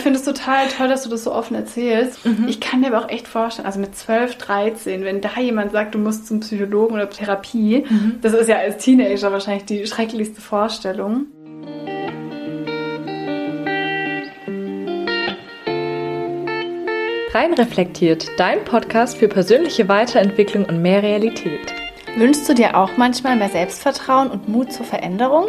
Ich finde es total toll, dass du das so offen erzählst. Mhm. Ich kann mir aber auch echt vorstellen, also mit 12, 13, wenn da jemand sagt, du musst zum Psychologen oder Therapie, mhm. das ist ja als Teenager wahrscheinlich die schrecklichste Vorstellung. Rein reflektiert, dein Podcast für persönliche Weiterentwicklung und mehr Realität. Wünschst du dir auch manchmal mehr Selbstvertrauen und Mut zur Veränderung?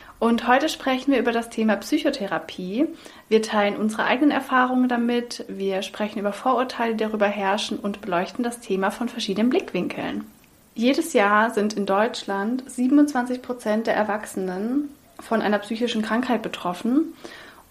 und heute sprechen wir über das Thema Psychotherapie. Wir teilen unsere eigenen Erfahrungen damit, wir sprechen über Vorurteile, die darüber herrschen und beleuchten das Thema von verschiedenen Blickwinkeln. Jedes Jahr sind in Deutschland 27 Prozent der Erwachsenen von einer psychischen Krankheit betroffen.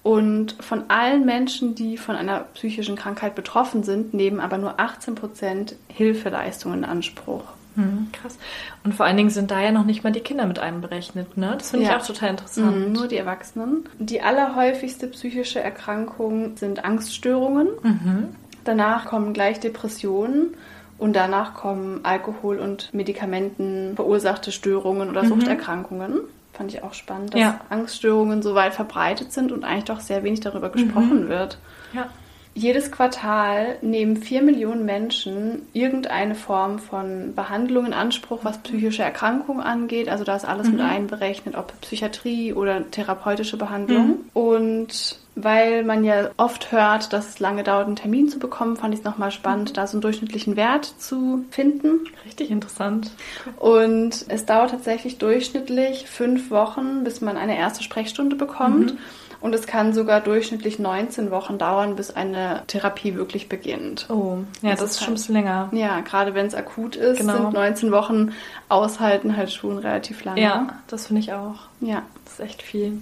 Und von allen Menschen, die von einer psychischen Krankheit betroffen sind, nehmen aber nur 18 Prozent Hilfeleistungen in Anspruch. Hm, krass. Und vor allen Dingen sind da ja noch nicht mal die Kinder mit einberechnet, ne? Das finde ja. ich auch total interessant. Mhm, nur die Erwachsenen. Die allerhäufigste psychische Erkrankung sind Angststörungen. Mhm. Danach kommen gleich Depressionen und danach kommen Alkohol- und Medikamenten verursachte Störungen oder mhm. Suchterkrankungen. Fand ich auch spannend, dass ja. Angststörungen so weit verbreitet sind und eigentlich doch sehr wenig darüber gesprochen mhm. wird. Ja. Jedes Quartal nehmen vier Millionen Menschen irgendeine Form von Behandlung in Anspruch, was psychische Erkrankungen angeht. Also da ist alles mhm. mit einberechnet, ob Psychiatrie oder therapeutische Behandlung. Mhm. Und weil man ja oft hört, dass es lange dauert, einen Termin zu bekommen, fand ich es nochmal spannend, da so einen durchschnittlichen Wert zu finden. Richtig interessant. Und es dauert tatsächlich durchschnittlich fünf Wochen, bis man eine erste Sprechstunde bekommt. Mhm. Und es kann sogar durchschnittlich 19 Wochen dauern, bis eine Therapie wirklich beginnt. Oh, ja, das, das ist schon ein bisschen länger. Ja, gerade wenn es akut ist, genau. sind 19 Wochen aushalten halt schon relativ lange. Ja, das finde ich auch. Ja. Das ist echt viel.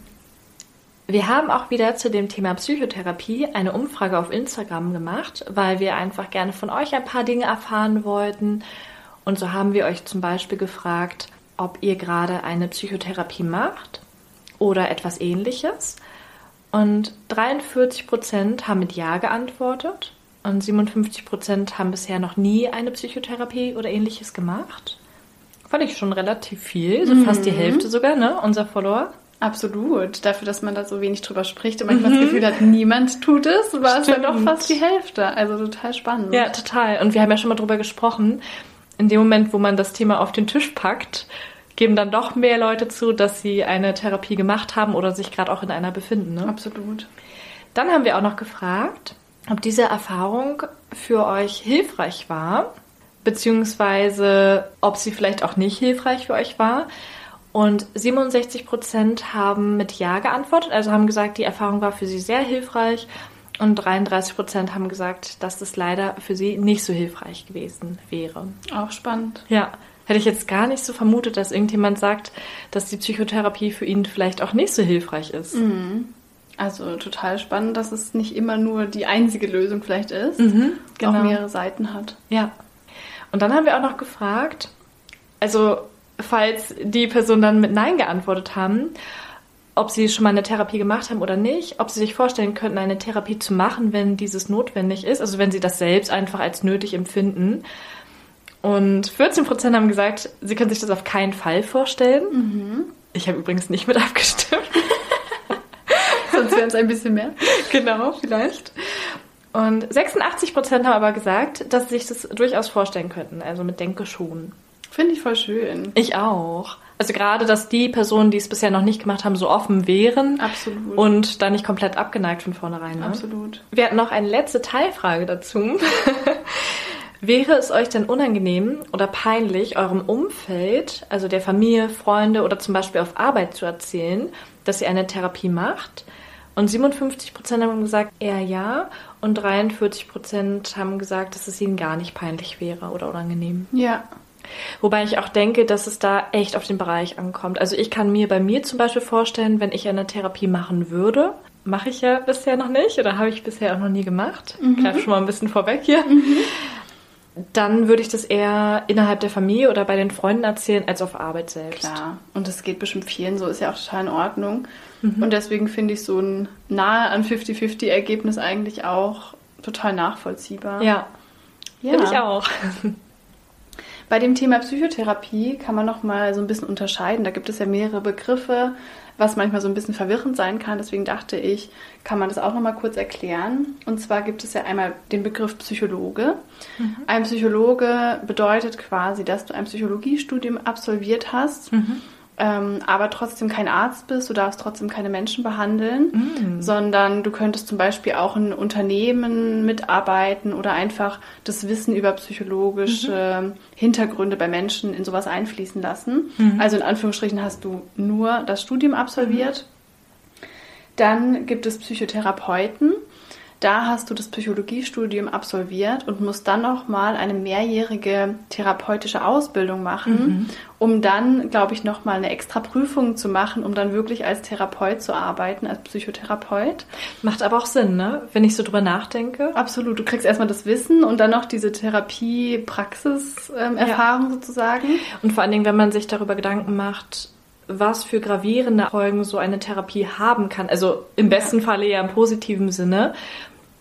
Wir haben auch wieder zu dem Thema Psychotherapie eine Umfrage auf Instagram gemacht, weil wir einfach gerne von euch ein paar Dinge erfahren wollten. Und so haben wir euch zum Beispiel gefragt, ob ihr gerade eine Psychotherapie macht oder etwas ähnliches. Und 43 Prozent haben mit Ja geantwortet und 57 Prozent haben bisher noch nie eine Psychotherapie oder ähnliches gemacht. Fand ich schon relativ viel, so mhm. fast die Hälfte sogar, ne, unser Follower. Absolut. Dafür, dass man da so wenig drüber spricht und manchmal mhm. das Gefühl hat, niemand tut es, war Stimmt. es dann doch fast die Hälfte. Also total spannend. Ja, total. Und wir haben ja schon mal drüber gesprochen. In dem Moment, wo man das Thema auf den Tisch packt, geben dann doch mehr Leute zu, dass sie eine Therapie gemacht haben oder sich gerade auch in einer befinden. Ne? Absolut. Dann haben wir auch noch gefragt, ob diese Erfahrung für euch hilfreich war, beziehungsweise ob sie vielleicht auch nicht hilfreich für euch war. Und 67 Prozent haben mit Ja geantwortet, also haben gesagt, die Erfahrung war für sie sehr hilfreich. Und 33 Prozent haben gesagt, dass es leider für sie nicht so hilfreich gewesen wäre. Auch spannend. Ja. Hätte ich jetzt gar nicht so vermutet, dass irgendjemand sagt, dass die Psychotherapie für ihn vielleicht auch nicht so hilfreich ist. Mhm. Also total spannend, dass es nicht immer nur die einzige Lösung vielleicht ist, mhm, genau. auch mehrere Seiten hat. Ja. Und dann haben wir auch noch gefragt, also falls die Personen dann mit Nein geantwortet haben, ob sie schon mal eine Therapie gemacht haben oder nicht, ob sie sich vorstellen könnten, eine Therapie zu machen, wenn dieses notwendig ist, also wenn sie das selbst einfach als nötig empfinden. Und 14 Prozent haben gesagt, sie können sich das auf keinen Fall vorstellen. Mhm. Ich habe übrigens nicht mit abgestimmt. Sonst wären es ein bisschen mehr. Genau, vielleicht. Und 86 Prozent haben aber gesagt, dass sie sich das durchaus vorstellen könnten. Also mit Denke schon. Finde ich voll schön. Ich auch. Also gerade, dass die Personen, die es bisher noch nicht gemacht haben, so offen wären. Absolut. Und da nicht komplett abgeneigt von vornherein. Ne? Absolut. Wir hatten noch eine letzte Teilfrage dazu. Wäre es euch denn unangenehm oder peinlich, eurem Umfeld, also der Familie, Freunde oder zum Beispiel auf Arbeit zu erzählen, dass ihr eine Therapie macht? Und 57 Prozent haben gesagt, eher ja. Und 43 Prozent haben gesagt, dass es ihnen gar nicht peinlich wäre oder unangenehm. Ja. Wobei ich auch denke, dass es da echt auf den Bereich ankommt. Also ich kann mir bei mir zum Beispiel vorstellen, wenn ich eine Therapie machen würde, mache ich ja bisher noch nicht oder habe ich bisher auch noch nie gemacht. Mhm. Ich greife schon mal ein bisschen vorweg hier. Mhm. Dann würde ich das eher innerhalb der Familie oder bei den Freunden erzählen, als auf Arbeit selbst. Klar, und das geht bestimmt vielen so, ist ja auch total in Ordnung. Mhm. Und deswegen finde ich so ein nahe an 50-50-Ergebnis eigentlich auch total nachvollziehbar. Ja, ja. finde ich auch. Bei dem Thema Psychotherapie kann man noch mal so ein bisschen unterscheiden. Da gibt es ja mehrere Begriffe, was manchmal so ein bisschen verwirrend sein kann. Deswegen dachte ich, kann man das auch noch mal kurz erklären. Und zwar gibt es ja einmal den Begriff Psychologe. Mhm. Ein Psychologe bedeutet quasi, dass du ein Psychologiestudium absolviert hast. Mhm ähm, aber trotzdem kein Arzt bist, du darfst trotzdem keine Menschen behandeln, mm. sondern du könntest zum Beispiel auch in Unternehmen mitarbeiten oder einfach das Wissen über psychologische mhm. Hintergründe bei Menschen in sowas einfließen lassen. Mhm. Also in Anführungsstrichen hast du nur das Studium absolviert. Mhm. Dann gibt es Psychotherapeuten. Da hast du das Psychologiestudium absolviert und musst dann nochmal eine mehrjährige therapeutische Ausbildung machen, mhm. um dann, glaube ich, nochmal eine extra Prüfung zu machen, um dann wirklich als Therapeut zu arbeiten, als Psychotherapeut. Macht aber auch Sinn, ne? Wenn ich so drüber nachdenke. Absolut. Du kriegst erstmal das Wissen und dann noch diese Therapie-Praxis-Erfahrung ja. sozusagen. Und vor allen Dingen, wenn man sich darüber Gedanken macht, was für gravierende Folgen so eine Therapie haben kann. Also im besten. Falle ja im positiven Sinne.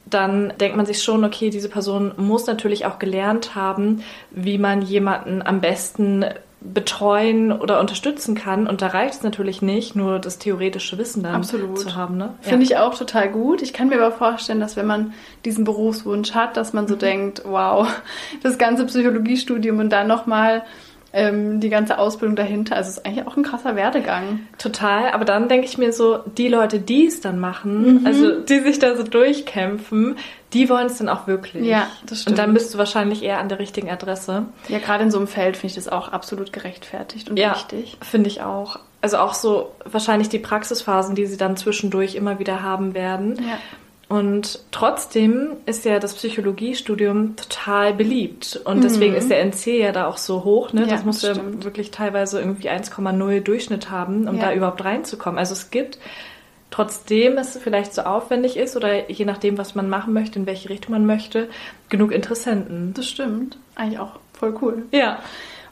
Dann denkt man sich schon, okay, diese Person muss natürlich auch gelernt haben, wie man jemanden am besten betreuen oder unterstützen kann. Und da reicht es natürlich nicht, nur das theoretische Wissen dann Absolut. zu haben. Ne? Finde ja. ich auch total gut. Ich kann mir aber vorstellen, dass wenn man diesen Berufswunsch hat, dass man so mhm. denkt, wow, das ganze Psychologiestudium und dann nochmal ähm, die ganze Ausbildung dahinter. Also es ist eigentlich auch ein krasser Werdegang. Total, aber dann denke ich mir so, die Leute, die es dann machen, mhm. also die sich da so durchkämpfen, die wollen es dann auch wirklich. Ja, das stimmt. Und dann bist du wahrscheinlich eher an der richtigen Adresse. Ja, gerade in so einem Feld finde ich das auch absolut gerechtfertigt und ja, wichtig. Finde ich auch. Also auch so wahrscheinlich die Praxisphasen, die sie dann zwischendurch immer wieder haben werden. Ja und trotzdem ist ja das Psychologiestudium total beliebt. Und deswegen mhm. ist der NC ja da auch so hoch. Ne? Ja, das muss ja wirklich teilweise irgendwie 1,0 Durchschnitt haben, um ja. da überhaupt reinzukommen. Also es gibt, trotzdem es vielleicht so aufwendig ist oder je nachdem, was man machen möchte, in welche Richtung man möchte, genug Interessenten. Das stimmt. Eigentlich auch voll cool. Ja.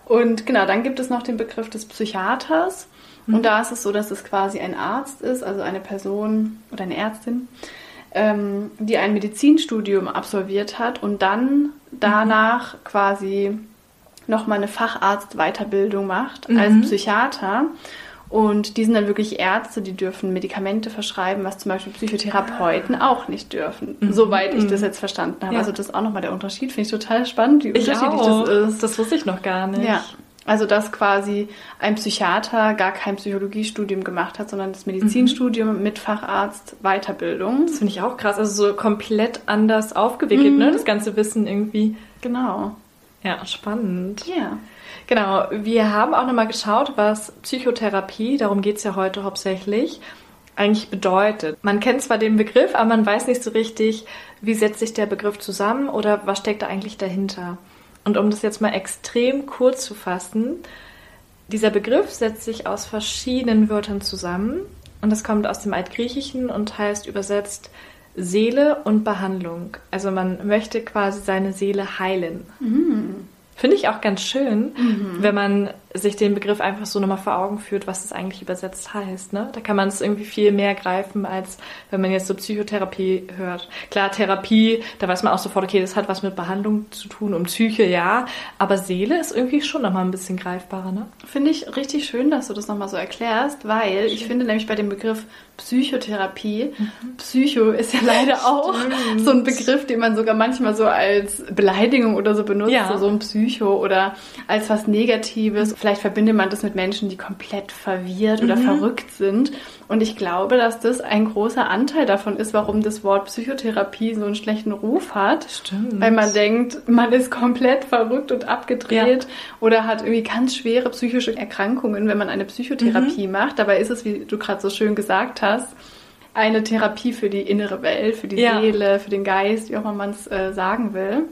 Und genau, dann gibt es noch den Begriff des Psychiaters. Mhm. Und da ist es so, dass es quasi ein Arzt ist, also eine Person oder eine Ärztin, ähm, die ein Medizinstudium absolviert hat und dann danach mhm. quasi nochmal eine Facharztweiterbildung macht mhm. als Psychiater. Und die sind dann wirklich Ärzte, die dürfen Medikamente verschreiben, was zum Beispiel Psychotherapeuten ah. auch nicht dürfen. Mhm. Soweit ich das mhm. jetzt verstanden habe. Ja. Also das ist auch nochmal der Unterschied. Finde ich total spannend, wie ich unterschiedlich auch. das ist. Das wusste ich noch gar nicht. Ja. Also, dass quasi ein Psychiater gar kein Psychologiestudium gemacht hat, sondern das Medizinstudium mhm. mit Facharzt Weiterbildung. Das finde ich auch krass. Also so komplett anders aufgewickelt, ne? mhm. ne? Das ganze Wissen irgendwie. Genau. Ja, spannend. Ja. Genau. Wir haben auch nochmal geschaut, was Psychotherapie, darum geht es ja heute hauptsächlich, eigentlich bedeutet. Man kennt zwar den Begriff, aber man weiß nicht so richtig, wie setzt sich der Begriff zusammen oder was steckt da eigentlich dahinter. Und um das jetzt mal extrem kurz zu fassen, dieser Begriff setzt sich aus verschiedenen Wörtern zusammen und das kommt aus dem Altgriechischen und heißt übersetzt Seele und Behandlung. Also man möchte quasi seine Seele heilen. Mhm. Finde ich auch ganz schön, mhm. wenn man sich den Begriff einfach so nochmal vor Augen führt, was es eigentlich übersetzt heißt. Ne? Da kann man es irgendwie viel mehr greifen, als wenn man jetzt so Psychotherapie hört. Klar, Therapie, da weiß man auch sofort, okay, das hat was mit Behandlung zu tun und Psyche, ja. Aber Seele ist irgendwie schon nochmal ein bisschen greifbarer. Ne? Finde ich richtig schön, dass du das nochmal so erklärst, weil ich finde nämlich bei dem Begriff Psychotherapie, mhm. Psycho ist ja leider auch so ein Begriff, den man sogar manchmal so als Beleidigung oder so benutzt, ja. so ein Psycho oder als was Negatives vielleicht verbindet man das mit Menschen, die komplett verwirrt oder mhm. verrückt sind. Und ich glaube, dass das ein großer Anteil davon ist, warum das Wort Psychotherapie so einen schlechten Ruf hat. Stimmt. Weil man denkt, man ist komplett verrückt und abgedreht ja. oder hat irgendwie ganz schwere psychische Erkrankungen, wenn man eine Psychotherapie mhm. macht. Dabei ist es, wie du gerade so schön gesagt hast, eine Therapie für die innere Welt, für die ja. Seele, für den Geist, wie auch immer man es äh, sagen will.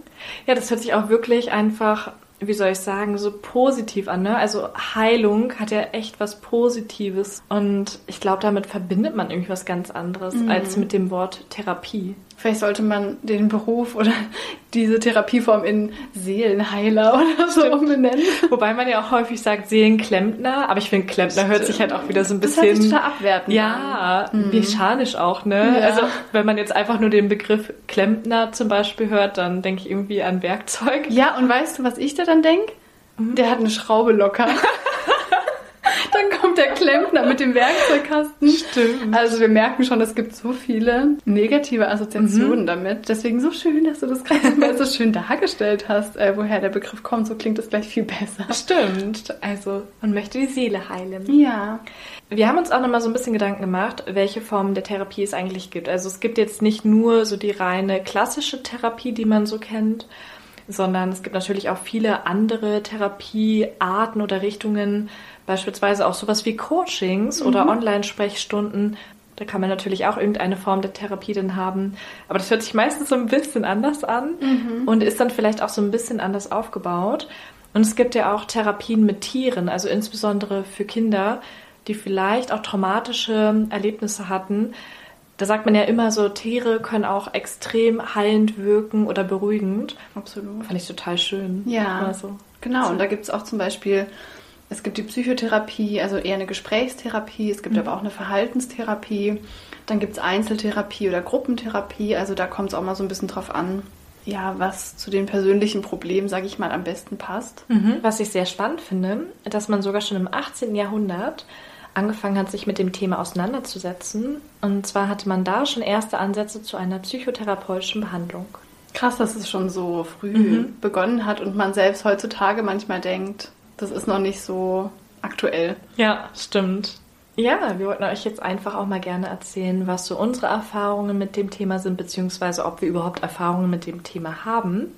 Ja, das hört sich auch wirklich einfach wie soll ich sagen, so positiv an. Ne? Also Heilung hat ja echt was Positives. Und ich glaube, damit verbindet man irgendwie was ganz anderes mhm. als mit dem Wort Therapie. Vielleicht sollte man den Beruf oder diese Therapieform in Seelenheiler oder so umbenennen. Wobei man ja auch häufig sagt Seelenklempner, aber ich finde Klempner Stimmt. hört sich halt auch wieder so ein bisschen. Das hört sich abwertend Ja, mhm. mechanisch auch, ne? Ja. Also wenn man jetzt einfach nur den Begriff Klempner zum Beispiel hört, dann denke ich irgendwie an Werkzeug. Ja, und weißt du, was ich da dann denke? Mhm. Der hat eine Schraube locker. Der Klempner mit dem Werkzeugkasten. Stimmt. Also wir merken schon, es gibt so viele negative Assoziationen mhm. damit. Deswegen so schön, dass du das gerade mal so schön dargestellt hast, äh, woher der Begriff kommt. So klingt es gleich viel besser. Stimmt. Also man möchte die Seele heilen. Ja. Wir haben uns auch nochmal so ein bisschen Gedanken gemacht, welche Formen der Therapie es eigentlich gibt. Also es gibt jetzt nicht nur so die reine klassische Therapie, die man so kennt, sondern es gibt natürlich auch viele andere Therapiearten oder Richtungen, Beispielsweise auch sowas wie Coachings mhm. oder Online-Sprechstunden. Da kann man natürlich auch irgendeine Form der Therapie dann haben. Aber das hört sich meistens so ein bisschen anders an mhm. und ist dann vielleicht auch so ein bisschen anders aufgebaut. Und es gibt ja auch Therapien mit Tieren, also insbesondere für Kinder, die vielleicht auch traumatische Erlebnisse hatten. Da sagt man ja immer so, Tiere können auch extrem heilend wirken oder beruhigend. Absolut. Fand ich total schön. Ja, also, genau. Und da gibt es auch zum Beispiel es gibt die Psychotherapie, also eher eine Gesprächstherapie. Es gibt mhm. aber auch eine Verhaltenstherapie. Dann gibt es Einzeltherapie oder Gruppentherapie. Also da kommt es auch mal so ein bisschen drauf an, ja, was zu den persönlichen Problemen, sage ich mal, am besten passt. Mhm. Was ich sehr spannend finde, dass man sogar schon im 18. Jahrhundert angefangen hat, sich mit dem Thema auseinanderzusetzen. Und zwar hatte man da schon erste Ansätze zu einer psychotherapeutischen Behandlung. Krass, dass es schon so früh mhm. begonnen hat und man selbst heutzutage manchmal denkt, das ist noch nicht so aktuell. Ja, stimmt. Ja, wir wollten euch jetzt einfach auch mal gerne erzählen, was so unsere Erfahrungen mit dem Thema sind, beziehungsweise ob wir überhaupt Erfahrungen mit dem Thema haben.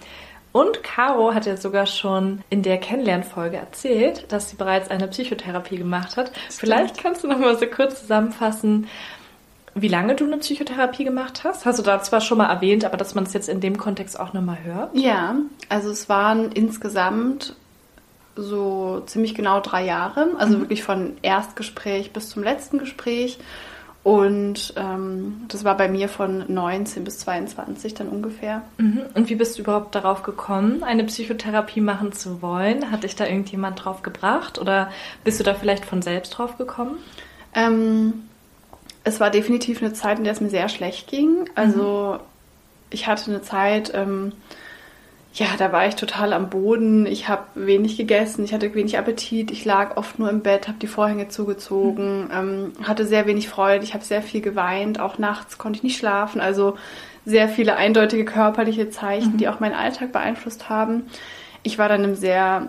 Und Caro hat ja sogar schon in der Kennenlernfolge erzählt, dass sie bereits eine Psychotherapie gemacht hat. Stimmt. Vielleicht kannst du noch mal so kurz zusammenfassen, wie lange du eine Psychotherapie gemacht hast. Hast du da zwar schon mal erwähnt, aber dass man es jetzt in dem Kontext auch noch mal hört. Ja, also es waren insgesamt so ziemlich genau drei Jahre, also mhm. wirklich von Erstgespräch bis zum letzten Gespräch. Und ähm, das war bei mir von 19 bis 22 dann ungefähr. Mhm. Und wie bist du überhaupt darauf gekommen, eine Psychotherapie machen zu wollen? Hat dich da irgendjemand drauf gebracht oder bist du da vielleicht von selbst drauf gekommen? Ähm, es war definitiv eine Zeit, in der es mir sehr schlecht ging. Also mhm. ich hatte eine Zeit, ähm, ja, da war ich total am Boden. Ich habe wenig gegessen, ich hatte wenig Appetit, ich lag oft nur im Bett, habe die Vorhänge zugezogen, mhm. ähm, hatte sehr wenig Freude, ich habe sehr viel geweint, auch nachts konnte ich nicht schlafen. Also sehr viele eindeutige körperliche Zeichen, mhm. die auch meinen Alltag beeinflusst haben. Ich war dann im sehr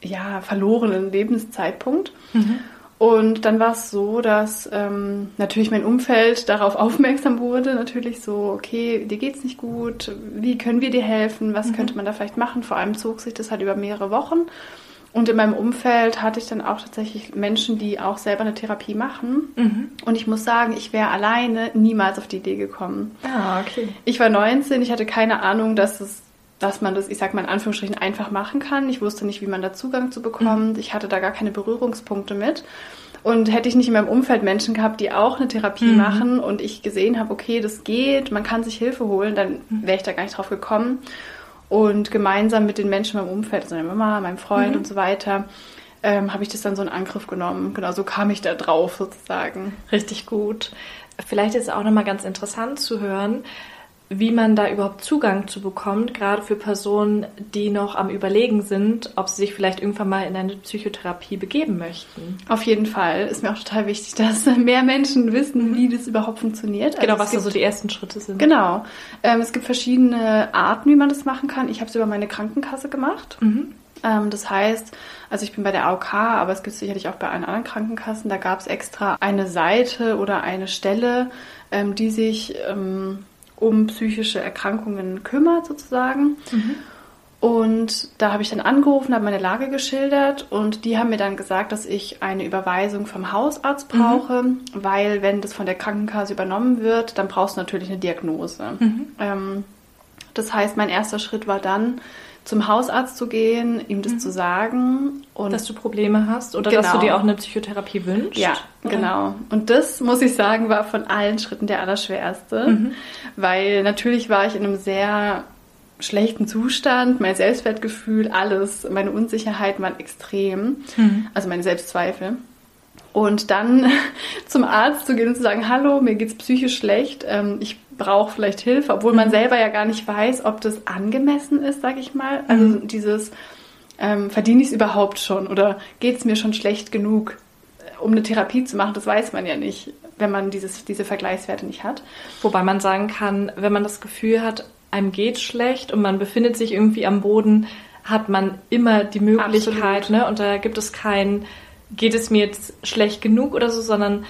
ja, verlorenen Lebenszeitpunkt. Mhm. Und dann war es so, dass ähm, natürlich mein Umfeld darauf aufmerksam wurde. Natürlich so, okay, dir geht's nicht gut, wie können wir dir helfen, was mhm. könnte man da vielleicht machen? Vor allem zog sich das halt über mehrere Wochen. Und in meinem Umfeld hatte ich dann auch tatsächlich Menschen, die auch selber eine Therapie machen. Mhm. Und ich muss sagen, ich wäre alleine niemals auf die Idee gekommen. Ah, okay. Ich war 19, ich hatte keine Ahnung, dass es dass man das, ich sag mal in Anführungsstrichen, einfach machen kann. Ich wusste nicht, wie man da Zugang zu bekommt. Mhm. Ich hatte da gar keine Berührungspunkte mit. Und hätte ich nicht in meinem Umfeld Menschen gehabt, die auch eine Therapie mhm. machen und ich gesehen habe, okay, das geht, man kann sich Hilfe holen, dann mhm. wäre ich da gar nicht drauf gekommen. Und gemeinsam mit den Menschen in meinem Umfeld, also meiner Mama, meinem Freund mhm. und so weiter, ähm, habe ich das dann so in Angriff genommen. Genau, so kam ich da drauf sozusagen. Richtig gut. Vielleicht ist es auch nochmal ganz interessant zu hören, wie man da überhaupt Zugang zu bekommt, gerade für Personen, die noch am Überlegen sind, ob sie sich vielleicht irgendwann mal in eine Psychotherapie begeben möchten. Auf jeden Fall ist mir auch total wichtig, dass mehr Menschen wissen, wie das überhaupt funktioniert. Genau, also was gibt, so die ersten Schritte sind. Genau. Ähm, es gibt verschiedene Arten, wie man das machen kann. Ich habe es über meine Krankenkasse gemacht. Mhm. Ähm, das heißt, also ich bin bei der AOK, aber es gibt sicherlich auch bei allen anderen Krankenkassen. Da gab es extra eine Seite oder eine Stelle, ähm, die sich ähm, um psychische Erkrankungen kümmert sozusagen. Mhm. Und da habe ich dann angerufen, habe meine Lage geschildert und die haben mir dann gesagt, dass ich eine Überweisung vom Hausarzt brauche, mhm. weil wenn das von der Krankenkasse übernommen wird, dann brauchst du natürlich eine Diagnose. Mhm. Ähm, das heißt, mein erster Schritt war dann zum Hausarzt zu gehen, ihm das mhm. zu sagen. Und dass du Probleme hast oder genau. dass du genau. dir auch eine Psychotherapie wünschst. Ja, oder? genau. Und das, muss ich sagen, war von allen Schritten der allerschwerste. Mhm. Weil natürlich war ich in einem sehr schlechten Zustand, mein Selbstwertgefühl, alles, meine Unsicherheit waren extrem. Mhm. Also meine Selbstzweifel. Und dann zum Arzt zu gehen und zu sagen, hallo, mir geht's psychisch schlecht, ähm, ich brauche vielleicht Hilfe, obwohl man mhm. selber ja gar nicht weiß, ob das angemessen ist, sag ich mal. Also mhm. dieses, ähm, verdiene ich es überhaupt schon oder geht es mir schon schlecht genug, um eine Therapie zu machen, das weiß man ja nicht, wenn man dieses, diese Vergleichswerte nicht hat. Wobei man sagen kann, wenn man das Gefühl hat, einem geht schlecht und man befindet sich irgendwie am Boden, hat man immer die Möglichkeit, ne? Und da gibt es kein geht es mir jetzt schlecht genug oder so, sondern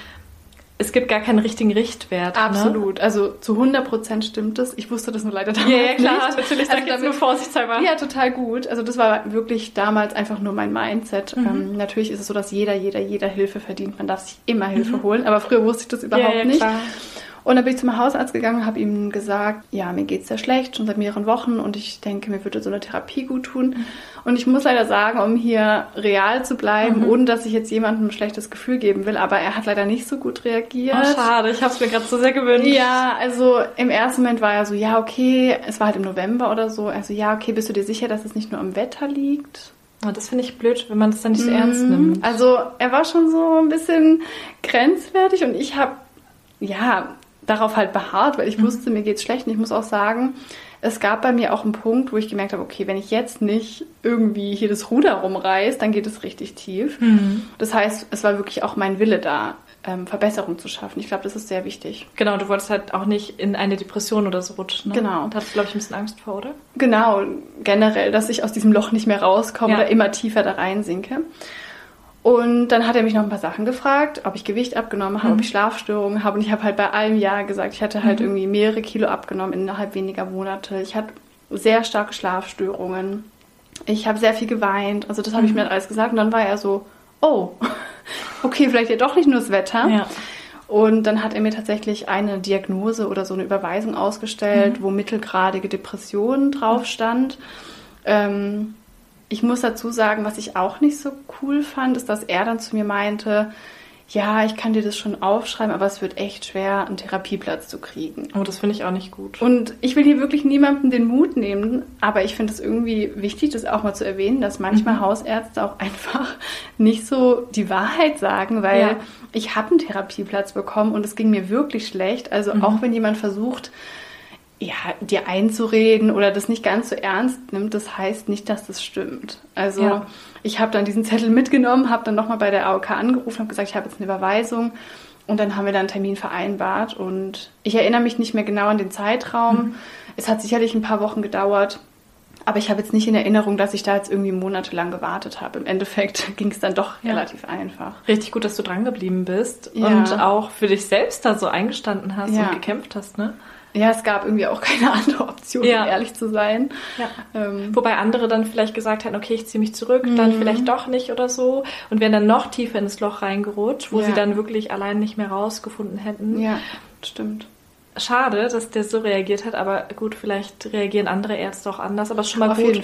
es gibt gar keinen richtigen Richtwert. Ne? Absolut. Ne? Also zu 100 Prozent stimmt es. Ich wusste das nur leider damals Ja, ja klar, nicht. natürlich. Also damit, nur vorsichtshalber. Ja, total gut. Also das war wirklich damals einfach nur mein Mindset. Mhm. Ähm, natürlich ist es so, dass jeder, jeder, jeder Hilfe verdient. Man darf sich immer Hilfe mhm. holen. Aber früher wusste ich das überhaupt ja, ja, nicht. Klar. Und dann bin ich zum Hausarzt gegangen, habe ihm gesagt, ja, mir geht es sehr schlecht, schon seit mehreren Wochen und ich denke, mir würde so eine Therapie gut tun. Mhm. Und ich muss leider sagen, um hier real zu bleiben, mhm. ohne dass ich jetzt jemandem ein schlechtes Gefühl geben will, aber er hat leider nicht so gut reagiert. Oh, schade, ich habe es mir gerade so sehr gewünscht. Ja, also im ersten Moment war er so, ja, okay, es war halt im November oder so, also ja, okay, bist du dir sicher, dass es nicht nur am Wetter liegt? Oh, das finde ich blöd, wenn man das dann nicht so mhm. ernst nimmt. Also er war schon so ein bisschen grenzwertig und ich habe, ja, darauf halt beharrt, weil ich mhm. wusste, mir geht's schlecht. Und ich muss auch sagen, es gab bei mir auch einen Punkt, wo ich gemerkt habe, okay, wenn ich jetzt nicht irgendwie hier das Ruder rumreiß, dann geht es richtig tief. Mhm. Das heißt, es war wirklich auch mein Wille da, ähm, Verbesserung zu schaffen. Ich glaube, das ist sehr wichtig. Genau, du wolltest halt auch nicht in eine Depression oder so rutschen. Ne? Genau. Und hattest, glaube ich, ein bisschen Angst vor, oder? Genau, generell, dass ich aus diesem Loch nicht mehr rauskomme ja. oder immer tiefer da reinsinke. Und dann hat er mich noch ein paar Sachen gefragt, ob ich Gewicht abgenommen habe, mhm. ob ich Schlafstörungen habe. Und ich habe halt bei allem Ja gesagt. Ich hatte halt mhm. irgendwie mehrere Kilo abgenommen innerhalb weniger Monate. Ich hatte sehr starke Schlafstörungen. Ich habe sehr viel geweint. Also das habe mhm. ich mir alles gesagt. Und dann war er so, oh, okay, vielleicht ja doch nicht nur das Wetter. Ja. Und dann hat er mir tatsächlich eine Diagnose oder so eine Überweisung ausgestellt, mhm. wo mittelgradige Depression drauf stand. Ähm, ich muss dazu sagen, was ich auch nicht so cool fand, ist, dass er dann zu mir meinte, ja, ich kann dir das schon aufschreiben, aber es wird echt schwer, einen Therapieplatz zu kriegen. Oh, das finde ich auch nicht gut. Und ich will hier wirklich niemandem den Mut nehmen, aber ich finde es irgendwie wichtig, das auch mal zu erwähnen, dass manchmal mhm. Hausärzte auch einfach nicht so die Wahrheit sagen, weil ja. ich habe einen Therapieplatz bekommen und es ging mir wirklich schlecht. Also mhm. auch wenn jemand versucht, ja, dir einzureden oder das nicht ganz so ernst nimmt, das heißt nicht, dass das stimmt. Also ja. ich habe dann diesen Zettel mitgenommen, habe dann nochmal bei der AOK angerufen, habe gesagt, ich habe jetzt eine Überweisung und dann haben wir dann einen Termin vereinbart und ich erinnere mich nicht mehr genau an den Zeitraum. Mhm. Es hat sicherlich ein paar Wochen gedauert, aber ich habe jetzt nicht in Erinnerung, dass ich da jetzt irgendwie monatelang gewartet habe. Im Endeffekt ging es dann doch ja. relativ einfach. Richtig gut, dass du dran geblieben bist ja. und auch für dich selbst da so eingestanden hast ja. und gekämpft hast, ne? Ja, es gab irgendwie auch keine andere Option, um ehrlich zu sein. Ähm. Wobei andere dann vielleicht gesagt hätten, okay, ich ziehe mich zurück, mhm. dann vielleicht doch nicht oder so. Und wären dann noch tiefer ins Loch reingerutscht, wo sie dann wirklich allein nicht mehr rausgefunden hätten. Ja, stimmt. Schade, dass der so reagiert hat, aber gut, vielleicht reagieren andere Ärzte auch anders. Aber es ist schon mal Auf gut,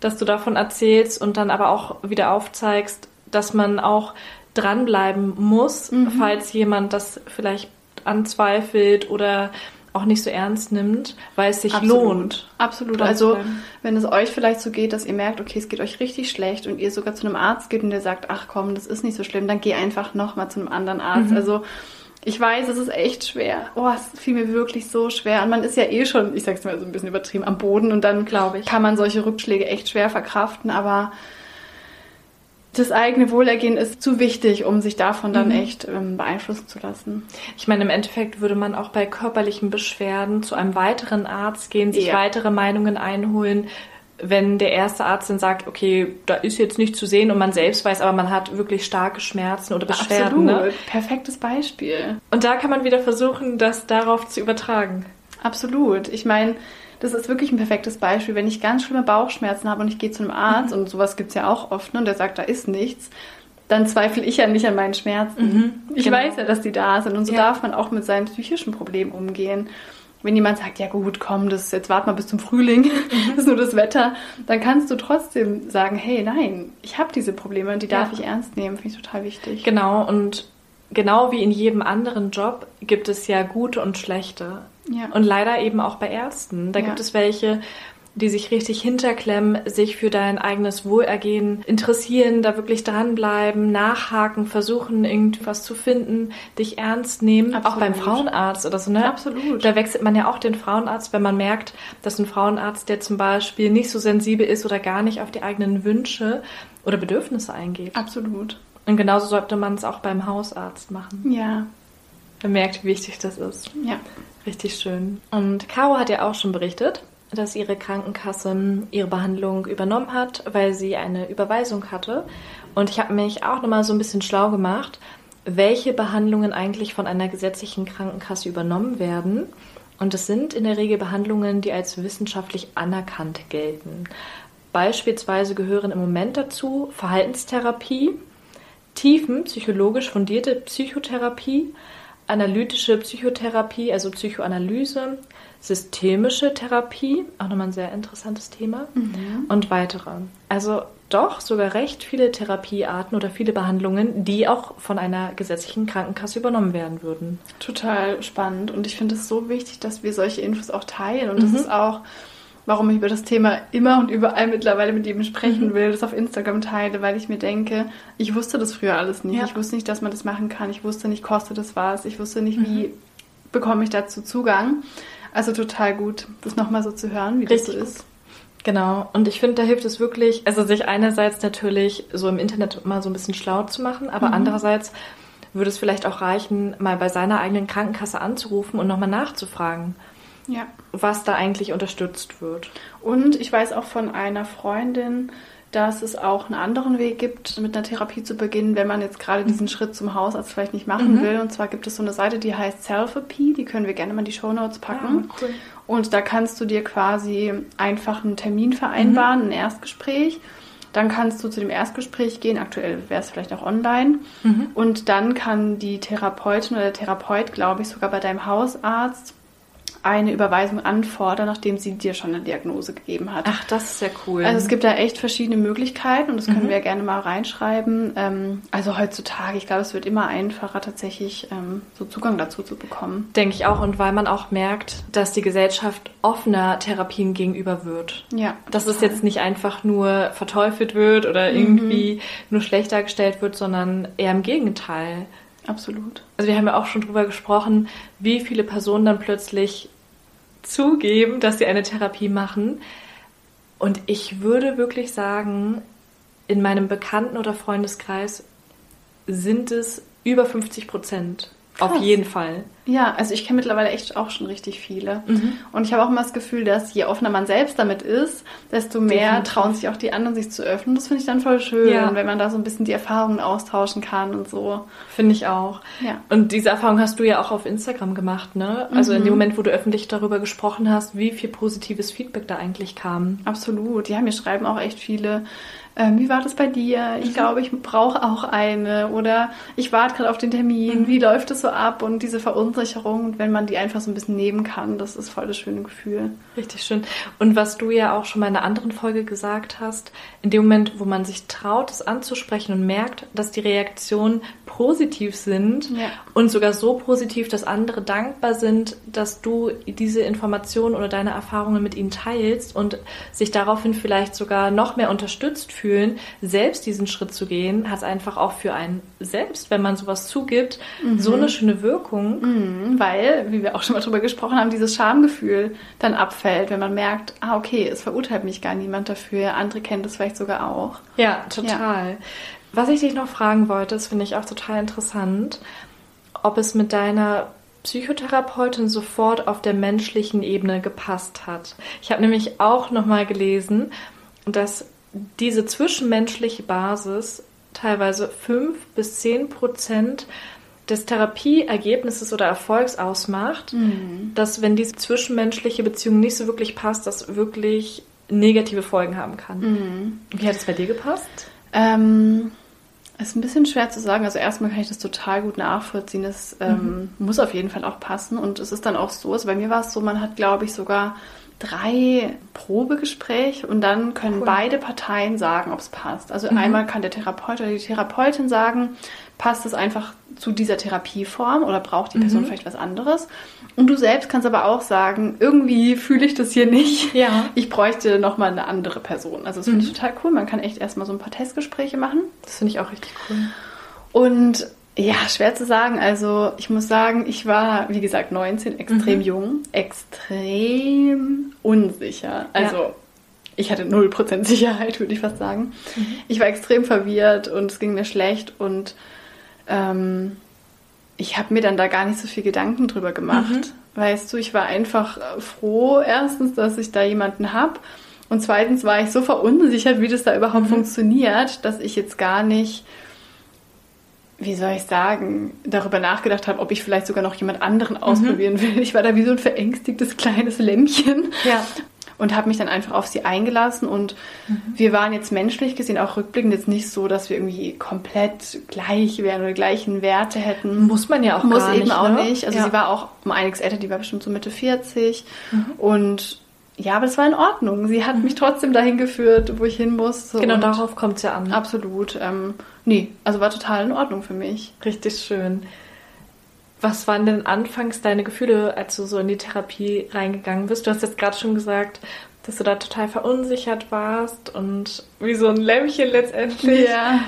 dass du davon erzählst und dann aber auch wieder aufzeigst, dass man auch dranbleiben muss, mhm. falls jemand das vielleicht anzweifelt oder auch nicht so ernst nimmt, weil es sich Absolut. lohnt. Absolut. Also wenn es euch vielleicht so geht, dass ihr merkt, okay, es geht euch richtig schlecht und ihr sogar zu einem Arzt geht und der sagt, ach komm, das ist nicht so schlimm, dann geh einfach nochmal zu einem anderen Arzt. Mhm. Also ich weiß, es ist echt schwer. Oh, es fiel mir wirklich so schwer. Und man ist ja eh schon, ich sag's mal so ein bisschen übertrieben, am Boden und dann, glaube ich, kann man solche Rückschläge echt schwer verkraften. Aber das eigene Wohlergehen ist zu wichtig, um sich davon dann mhm. echt ähm, beeinflussen zu lassen. Ich meine, im Endeffekt würde man auch bei körperlichen Beschwerden zu einem weiteren Arzt gehen, sich ja. weitere Meinungen einholen. Wenn der erste Arzt dann sagt, okay, da ist jetzt nichts zu sehen und man selbst weiß, aber man hat wirklich starke Schmerzen oder Beschwerden. Ne? Absolut, ne? perfektes Beispiel. Und da kann man wieder versuchen, das darauf zu übertragen. Absolut. Ich meine, das ist wirklich ein perfektes Beispiel. Wenn ich ganz schlimme Bauchschmerzen habe und ich gehe zu einem Arzt mhm. und sowas gibt es ja auch oft, ne, und der sagt, da ist nichts, dann zweifle ich ja nicht an meinen Schmerzen. Mhm, ich genau. weiß ja, dass die da sind und so ja. darf man auch mit seinen psychischen Problemen umgehen. Wenn jemand sagt, ja gut, komm, das jetzt wart mal bis zum Frühling, mhm. das ist nur das Wetter, dann kannst du trotzdem sagen, hey, nein, ich habe diese Probleme und die darf ja. ich ernst nehmen, finde ich total wichtig. Genau, und genau wie in jedem anderen Job gibt es ja gute und schlechte. Ja. Und leider eben auch bei Ärzten. Da ja. gibt es welche, die sich richtig hinterklemmen, sich für dein eigenes Wohlergehen interessieren, da wirklich dranbleiben, nachhaken, versuchen, irgendwas zu finden, dich ernst nehmen. Absolut. Auch beim Frauenarzt oder so, ne? Absolut. Da wechselt man ja auch den Frauenarzt, wenn man merkt, dass ein Frauenarzt, der zum Beispiel nicht so sensibel ist oder gar nicht auf die eigenen Wünsche oder Bedürfnisse eingeht. Absolut. Und genauso sollte man es auch beim Hausarzt machen. Ja. Man merkt, wie wichtig das ist. Ja. Richtig schön. Und Caro hat ja auch schon berichtet, dass ihre Krankenkasse ihre Behandlung übernommen hat, weil sie eine Überweisung hatte. Und ich habe mich auch nochmal so ein bisschen schlau gemacht, welche Behandlungen eigentlich von einer gesetzlichen Krankenkasse übernommen werden. Und es sind in der Regel Behandlungen, die als wissenschaftlich anerkannt gelten. Beispielsweise gehören im Moment dazu Verhaltenstherapie, tiefen psychologisch fundierte Psychotherapie, analytische Psychotherapie, also Psychoanalyse, systemische Therapie, auch nochmal ein sehr interessantes Thema, mhm. und weitere. Also doch sogar recht viele Therapiearten oder viele Behandlungen, die auch von einer gesetzlichen Krankenkasse übernommen werden würden. Total spannend und ich finde es so wichtig, dass wir solche Infos auch teilen und mhm. das ist auch warum ich über das Thema immer und überall mittlerweile mit jedem sprechen mhm. will, das auf Instagram teile, weil ich mir denke, ich wusste das früher alles nicht. Ja. Ich wusste nicht, dass man das machen kann. Ich wusste nicht, kostet das was. Ich wusste nicht, wie mhm. bekomme ich dazu Zugang. Also total gut, das nochmal so zu hören, wie Richtig. das so ist. Genau, und ich finde, da hilft es wirklich, also sich einerseits natürlich so im Internet mal so ein bisschen schlau zu machen, aber mhm. andererseits würde es vielleicht auch reichen, mal bei seiner eigenen Krankenkasse anzurufen und nochmal nachzufragen ja. was da eigentlich unterstützt wird. Und ich weiß auch von einer Freundin, dass es auch einen anderen Weg gibt, mit einer Therapie zu beginnen, wenn man jetzt gerade diesen Schritt zum Hausarzt vielleicht nicht machen mhm. will. Und zwar gibt es so eine Seite, die heißt Selfie, die können wir gerne mal in die Show Notes packen. Ah, cool. Und da kannst du dir quasi einfach einen Termin vereinbaren, mhm. ein Erstgespräch. Dann kannst du zu dem Erstgespräch gehen. Aktuell wäre es vielleicht auch online. Mhm. Und dann kann die Therapeutin oder der Therapeut, glaube ich, sogar bei deinem Hausarzt eine Überweisung anfordern, nachdem sie dir schon eine Diagnose gegeben hat. Ach, das ist ja cool. Also es gibt da echt verschiedene Möglichkeiten und das können mhm. wir ja gerne mal reinschreiben. Ähm, also heutzutage, ich glaube, es wird immer einfacher, tatsächlich ähm, so Zugang dazu zu bekommen. Denke ich auch und weil man auch merkt, dass die Gesellschaft offener Therapien gegenüber wird. Ja. Dass total. es jetzt nicht einfach nur verteufelt wird oder irgendwie mhm. nur schlecht dargestellt wird, sondern eher im Gegenteil. Absolut. Also wir haben ja auch schon drüber gesprochen, wie viele Personen dann plötzlich zugeben, dass sie eine Therapie machen. Und ich würde wirklich sagen, in meinem Bekannten- oder Freundeskreis sind es über 50 Prozent. Auf jeden Fall. Ja, also ich kenne mittlerweile echt auch schon richtig viele. Mhm. Und ich habe auch immer das Gefühl, dass je offener man selbst damit ist, desto mehr Definitiv. trauen sich auch die anderen, sich zu öffnen. Das finde ich dann voll schön, ja. wenn man da so ein bisschen die Erfahrungen austauschen kann und so. Finde ich auch. Ja. Und diese Erfahrung hast du ja auch auf Instagram gemacht, ne? Also mhm. in dem Moment, wo du öffentlich darüber gesprochen hast, wie viel positives Feedback da eigentlich kam. Absolut. Ja, mir schreiben auch echt viele ähm, wie war das bei dir? Ich mhm. glaube, ich brauche auch eine oder ich warte gerade auf den Termin, mhm. wie läuft es so ab und diese Verunsicherung wenn man die einfach so ein bisschen nehmen kann, das ist voll das schöne Gefühl. Richtig schön. Und was du ja auch schon mal in einer anderen Folge gesagt hast, in dem Moment, wo man sich traut, es anzusprechen und merkt, dass die Reaktionen positiv sind ja. und sogar so positiv, dass andere dankbar sind, dass du diese Informationen oder deine Erfahrungen mit ihnen teilst und sich daraufhin vielleicht sogar noch mehr unterstützt fühlen fühlen, selbst diesen Schritt zu gehen, hat einfach auch für einen selbst, wenn man sowas zugibt, mhm. so eine schöne Wirkung. Mhm, weil, wie wir auch schon mal drüber gesprochen haben, dieses Schamgefühl dann abfällt, wenn man merkt, ah, okay, es verurteilt mich gar niemand dafür, andere kennen das vielleicht sogar auch. Ja, total. Ja. Was ich dich noch fragen wollte, das finde ich auch total interessant, ob es mit deiner Psychotherapeutin sofort auf der menschlichen Ebene gepasst hat. Ich habe nämlich auch noch mal gelesen, dass diese zwischenmenschliche Basis teilweise fünf bis zehn Prozent des Therapieergebnisses oder Erfolgs ausmacht, mhm. dass wenn diese zwischenmenschliche Beziehung nicht so wirklich passt, das wirklich negative Folgen haben kann. Mhm. Wie hat es bei dir gepasst? Ähm, Es ist ein bisschen schwer zu sagen. Also erstmal kann ich das total gut nachvollziehen. Das ähm, mhm. muss auf jeden Fall auch passen. Und es ist dann auch so, also bei mir war es so, man hat, glaube ich, sogar drei Probegespräche und dann können cool. beide Parteien sagen, ob es passt. Also mhm. einmal kann der Therapeut oder die Therapeutin sagen, passt es einfach zu dieser Therapieform oder braucht die Person mhm. vielleicht was anderes. Und du selbst kannst aber auch sagen, irgendwie fühle ich das hier nicht. Ja. Ich bräuchte nochmal eine andere Person. Also das finde ich mhm. total cool. Man kann echt erstmal so ein paar Testgespräche machen. Das finde ich auch richtig cool. Und ja, schwer zu sagen. Also ich muss sagen, ich war, wie gesagt, 19, extrem mhm. jung, extrem unsicher. Also ja. ich hatte 0% Sicherheit, würde ich fast sagen. Mhm. Ich war extrem verwirrt und es ging mir schlecht und ähm, ich habe mir dann da gar nicht so viel Gedanken drüber gemacht. Mhm. Weißt du, ich war einfach froh, erstens, dass ich da jemanden habe. Und zweitens war ich so verunsichert, wie das da überhaupt mhm. funktioniert, dass ich jetzt gar nicht wie soll ich sagen, darüber nachgedacht habe, ob ich vielleicht sogar noch jemand anderen mhm. ausprobieren mhm. will. Ich war da wie so ein verängstigtes kleines Lämmchen. Ja. Und habe mich dann einfach auf sie eingelassen. Und mhm. wir waren jetzt menschlich gesehen auch rückblickend jetzt nicht so, dass wir irgendwie komplett gleich wären oder gleichen Werte hätten. Muss man ja auch Muss gar eben nicht, auch ne? nicht. Also ja. sie war auch um einiges älter, die war bestimmt so Mitte 40. Mhm. Und ja, aber es war in Ordnung. Sie hat mhm. mich trotzdem dahin geführt, wo ich hin muss. Genau, darauf kommt es ja an. Absolut. Ähm, Nee, also war total in Ordnung für mich. Richtig schön. Was waren denn anfangs deine Gefühle, als du so in die Therapie reingegangen bist? Du hast jetzt gerade schon gesagt, dass du da total verunsichert warst und wie so ein Lämmchen letztendlich. Ja.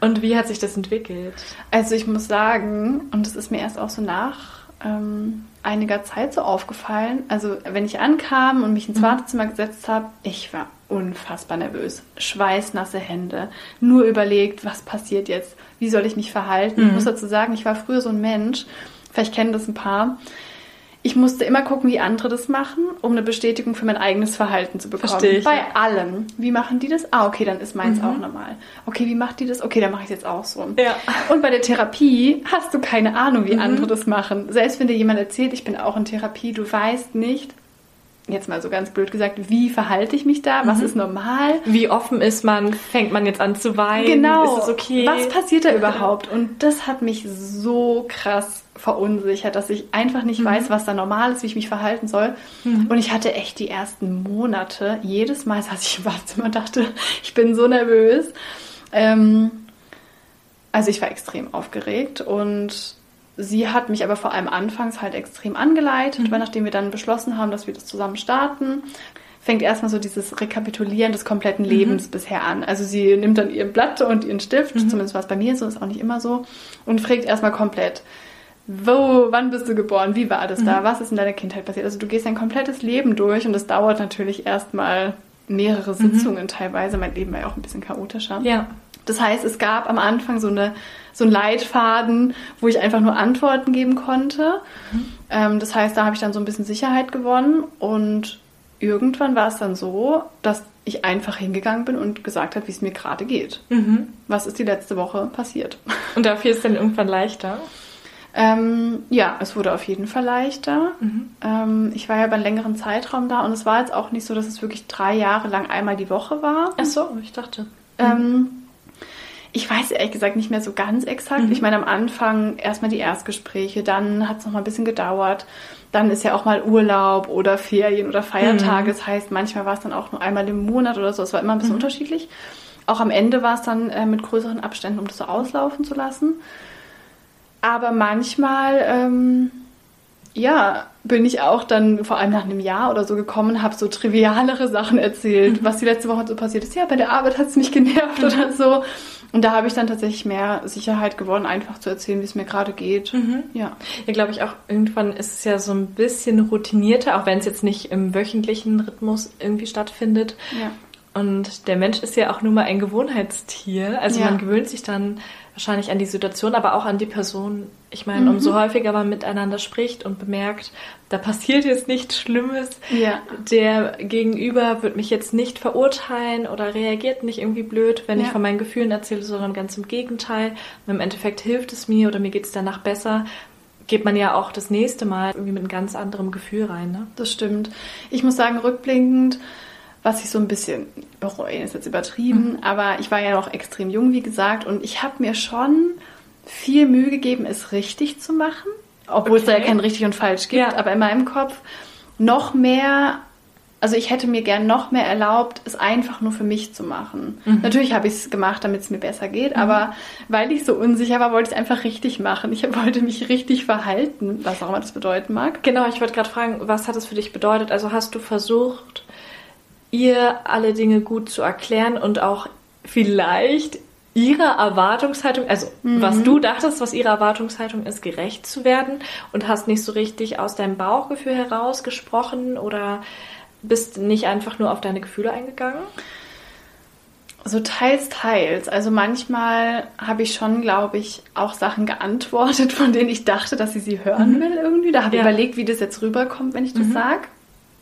Und wie hat sich das entwickelt? Also ich muss sagen, und das ist mir erst auch so nach ähm, einiger Zeit so aufgefallen. Also wenn ich ankam und mich ins mhm. Wartezimmer gesetzt habe, ich war unfassbar nervös. Schweißnasse Hände. Nur überlegt, was passiert jetzt? Wie soll ich mich verhalten? Mhm. Ich muss dazu sagen, ich war früher so ein Mensch, vielleicht kennen das ein paar. Ich musste immer gucken, wie andere das machen, um eine Bestätigung für mein eigenes Verhalten zu bekommen. Verstehe ich, Bei ja. allem. Wie machen die das? Ah, okay, dann ist meins mhm. auch normal. Okay, wie macht die das? Okay, dann mache ich es jetzt auch so. Ja. Und bei der Therapie hast du keine Ahnung, wie mhm. andere das machen. Selbst wenn dir jemand erzählt, ich bin auch in Therapie, du weißt nicht, jetzt mal so ganz blöd gesagt, wie verhalte ich mich da? Was mhm. ist normal? Wie offen ist man? Fängt man jetzt an zu weinen? Genau. Ist es okay? Was passiert da überhaupt? Und das hat mich so krass verunsichert, dass ich einfach nicht mhm. weiß, was da normal ist, wie ich mich verhalten soll. Mhm. Und ich hatte echt die ersten Monate, jedes Mal saß ich im Badezimmer und dachte, ich bin so nervös. Ähm, also ich war extrem aufgeregt und Sie hat mich aber vor allem anfangs halt extrem angeleitet, mhm. weil nachdem wir dann beschlossen haben, dass wir das zusammen starten, fängt erstmal so dieses Rekapitulieren des kompletten mhm. Lebens mhm. bisher an. Also sie nimmt dann ihr Blatt und ihren Stift, mhm. zumindest war es bei mir so, ist auch nicht immer so, und fragt erstmal komplett, wo, wann bist du geboren, wie war das da, mhm. was ist in deiner Kindheit passiert. Also du gehst dein komplettes Leben durch und das dauert natürlich erstmal mehrere mhm. Sitzungen teilweise. Mein Leben war ja auch ein bisschen chaotischer. Ja. Das heißt, es gab am Anfang so, eine, so einen Leitfaden, wo ich einfach nur Antworten geben konnte. Mhm. Ähm, das heißt, da habe ich dann so ein bisschen Sicherheit gewonnen und irgendwann war es dann so, dass ich einfach hingegangen bin und gesagt habe, wie es mir gerade geht. Mhm. Was ist die letzte Woche passiert? Und dafür ist dann irgendwann leichter? Ähm, ja, es wurde auf jeden Fall leichter. Mhm. Ähm, ich war ja über einen längeren Zeitraum da und es war jetzt auch nicht so, dass es wirklich drei Jahre lang einmal die Woche war. Ach so, ich dachte. Ähm, ich weiß ehrlich gesagt nicht mehr so ganz exakt. Mhm. Ich meine, am Anfang erstmal die Erstgespräche, dann hat es noch mal ein bisschen gedauert. Dann ist ja auch mal Urlaub oder Ferien oder Feiertage. Mhm. Das heißt, manchmal war es dann auch nur einmal im Monat oder so. Es war immer ein bisschen mhm. unterschiedlich. Auch am Ende war es dann äh, mit größeren Abständen, um das so auslaufen zu lassen. Aber manchmal, ähm, ja, bin ich auch dann vor allem nach einem Jahr oder so gekommen, habe so trivialere Sachen erzählt, mhm. was die letzte Woche so passiert ist. Ja, bei der Arbeit hat es mich genervt mhm. oder so. Und da habe ich dann tatsächlich mehr Sicherheit gewonnen, einfach zu erzählen, wie es mir gerade geht. Mhm. Ja. Ja, glaube ich auch, irgendwann ist es ja so ein bisschen routinierter, auch wenn es jetzt nicht im wöchentlichen Rhythmus irgendwie stattfindet. Ja. Und der Mensch ist ja auch nur mal ein Gewohnheitstier. Also ja. man gewöhnt sich dann wahrscheinlich an die Situation, aber auch an die Person. Ich meine, mhm. umso häufiger man miteinander spricht und bemerkt, da passiert jetzt nichts Schlimmes, ja. der Gegenüber wird mich jetzt nicht verurteilen oder reagiert nicht irgendwie blöd, wenn ja. ich von meinen Gefühlen erzähle, sondern ganz im Gegenteil. Und im Endeffekt hilft es mir oder mir geht es danach besser geht man ja auch das nächste Mal irgendwie mit einem ganz anderem Gefühl rein. Ne? Das stimmt. Ich muss sagen, rückblickend was ich so ein bisschen bereue, ist jetzt übertrieben, mhm. aber ich war ja noch extrem jung, wie gesagt, und ich habe mir schon viel Mühe gegeben, es richtig zu machen, obwohl okay. es da ja kein richtig und falsch gibt, ja. aber in meinem Kopf noch mehr also ich hätte mir gern noch mehr erlaubt, es einfach nur für mich zu machen. Mhm. Natürlich habe ich es gemacht, damit es mir besser geht, mhm. aber weil ich so unsicher war, wollte ich es einfach richtig machen. Ich wollte mich richtig verhalten, was auch immer das bedeuten mag. Genau, ich wollte gerade fragen, was hat es für dich bedeutet? Also hast du versucht, ihr alle Dinge gut zu erklären und auch vielleicht ihrer Erwartungshaltung, also mhm. was du dachtest, was ihre Erwartungshaltung ist, gerecht zu werden und hast nicht so richtig aus deinem Bauchgefühl heraus gesprochen oder bist nicht einfach nur auf deine Gefühle eingegangen? So teils, teils. Also manchmal habe ich schon, glaube ich, auch Sachen geantwortet, von denen ich dachte, dass sie sie hören mhm. will irgendwie. Da habe ich ja. überlegt, wie das jetzt rüberkommt, wenn ich das mhm. sage.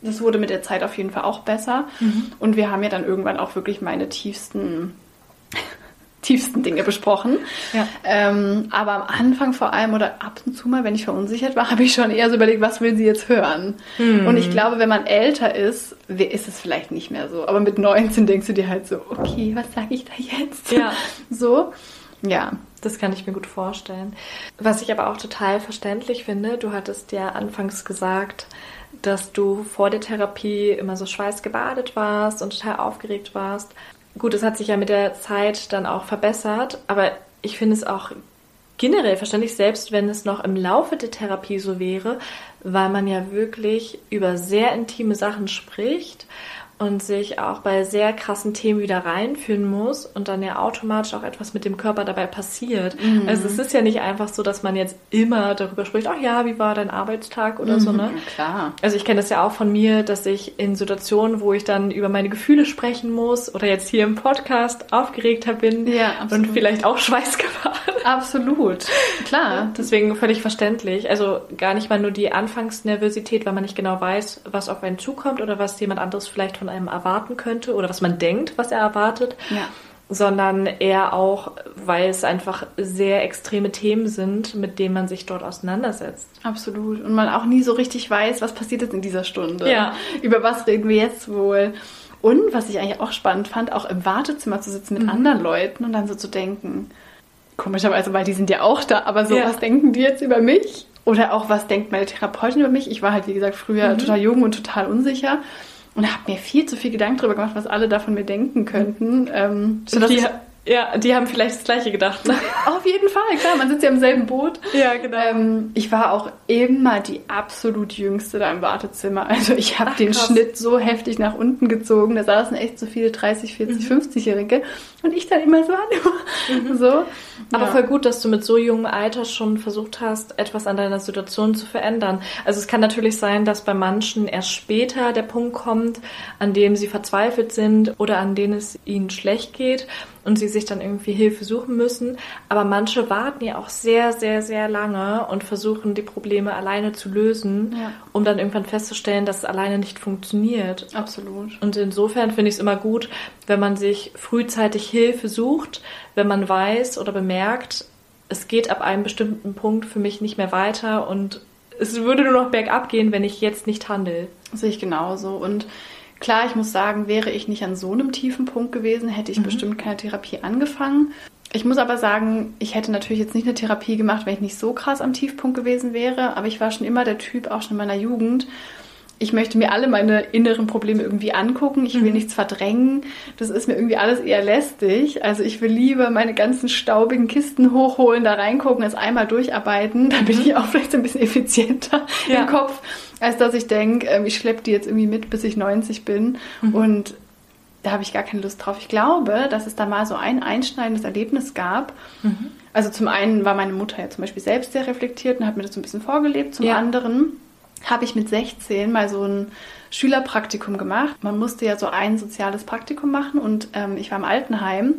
Das wurde mit der Zeit auf jeden Fall auch besser. Mhm. Und wir haben ja dann irgendwann auch wirklich meine tiefsten tiefsten Dinge besprochen. Ja. Ähm, aber am Anfang vor allem oder ab und zu mal, wenn ich verunsichert war, habe ich schon eher so überlegt, was will sie jetzt hören? Hm. Und ich glaube, wenn man älter ist, ist es vielleicht nicht mehr so. Aber mit 19 denkst du dir halt so, okay, was sage ich da jetzt? Ja. So, ja. Das kann ich mir gut vorstellen. Was ich aber auch total verständlich finde, du hattest ja anfangs gesagt, dass du vor der Therapie immer so schweißgebadet warst und total aufgeregt warst. Gut, es hat sich ja mit der Zeit dann auch verbessert, aber ich finde es auch generell verständlich, selbst wenn es noch im Laufe der Therapie so wäre, weil man ja wirklich über sehr intime Sachen spricht und sich auch bei sehr krassen Themen wieder reinführen muss und dann ja automatisch auch etwas mit dem Körper dabei passiert. Mhm. Also es ist ja nicht einfach so, dass man jetzt immer darüber spricht, ach ja, wie war dein Arbeitstag oder mhm, so, ne? Klar. Also ich kenne das ja auch von mir, dass ich in Situationen, wo ich dann über meine Gefühle sprechen muss oder jetzt hier im Podcast aufgeregter bin ja, und vielleicht auch Schweißgefahr. Absolut. Klar. Ja, deswegen völlig verständlich. Also gar nicht mal nur die Anfangsnervosität, weil man nicht genau weiß, was auf einen zukommt oder was jemand anderes vielleicht von von einem erwarten könnte oder was man denkt, was er erwartet. Ja. Sondern eher auch, weil es einfach sehr extreme Themen sind, mit denen man sich dort auseinandersetzt. Absolut. Und man auch nie so richtig weiß, was passiert jetzt in dieser Stunde. Ja. Über was reden wir jetzt wohl? Und was ich eigentlich auch spannend fand, auch im Wartezimmer zu sitzen mit mhm. anderen Leuten und dann so zu denken, komischerweise, weil die sind ja auch da, aber so, ja. was denken die jetzt über mich? Oder auch, was denkt meine Therapeutin über mich? Ich war halt, wie gesagt, früher mhm. total jung und total unsicher und habe mir viel zu viel Gedanken darüber gemacht, was alle davon mir denken könnten. Ähm, die, ja, die haben vielleicht das Gleiche gedacht. Auf jeden Fall, klar, man sitzt ja im selben Boot. Ja, genau. Ähm, ich war auch immer die absolut jüngste da im Wartezimmer. Also ich habe den krass. Schnitt so heftig nach unten gezogen. Da saßen echt so viele 30, 40, mhm. 50-Jährige. Und ich dann immer so, mhm. so. Aber ja. voll gut, dass du mit so jungem Alter schon versucht hast, etwas an deiner Situation zu verändern. Also es kann natürlich sein, dass bei manchen erst später der Punkt kommt, an dem sie verzweifelt sind oder an dem es ihnen schlecht geht und sie sich dann irgendwie Hilfe suchen müssen. Aber manche warten ja auch sehr, sehr, sehr lange und versuchen die Probleme alleine zu lösen, ja. um dann irgendwann festzustellen, dass es alleine nicht funktioniert. Absolut. Und insofern finde ich es immer gut, wenn man sich frühzeitig Hilfe sucht, wenn man weiß oder bemerkt, es geht ab einem bestimmten Punkt für mich nicht mehr weiter und es würde nur noch bergab gehen, wenn ich jetzt nicht handle. Sehe ich genauso. Und Klar, ich muss sagen, wäre ich nicht an so einem tiefen Punkt gewesen, hätte ich mhm. bestimmt keine Therapie angefangen. Ich muss aber sagen, ich hätte natürlich jetzt nicht eine Therapie gemacht, wenn ich nicht so krass am Tiefpunkt gewesen wäre. Aber ich war schon immer der Typ, auch schon in meiner Jugend. Ich möchte mir alle meine inneren Probleme irgendwie angucken. Ich will mhm. nichts verdrängen. Das ist mir irgendwie alles eher lästig. Also ich will lieber meine ganzen staubigen Kisten hochholen, da reingucken, es einmal durcharbeiten. Dann bin mhm. ich auch vielleicht ein bisschen effizienter ja. im Kopf als dass ich denke, ähm, ich schleppe die jetzt irgendwie mit, bis ich 90 bin. Mhm. Und da habe ich gar keine Lust drauf. Ich glaube, dass es da mal so ein einschneidendes Erlebnis gab. Mhm. Also zum einen war meine Mutter ja zum Beispiel selbst sehr reflektiert und hat mir das so ein bisschen vorgelebt. Zum ja. anderen habe ich mit 16 mal so ein Schülerpraktikum gemacht. Man musste ja so ein soziales Praktikum machen und ähm, ich war im Altenheim.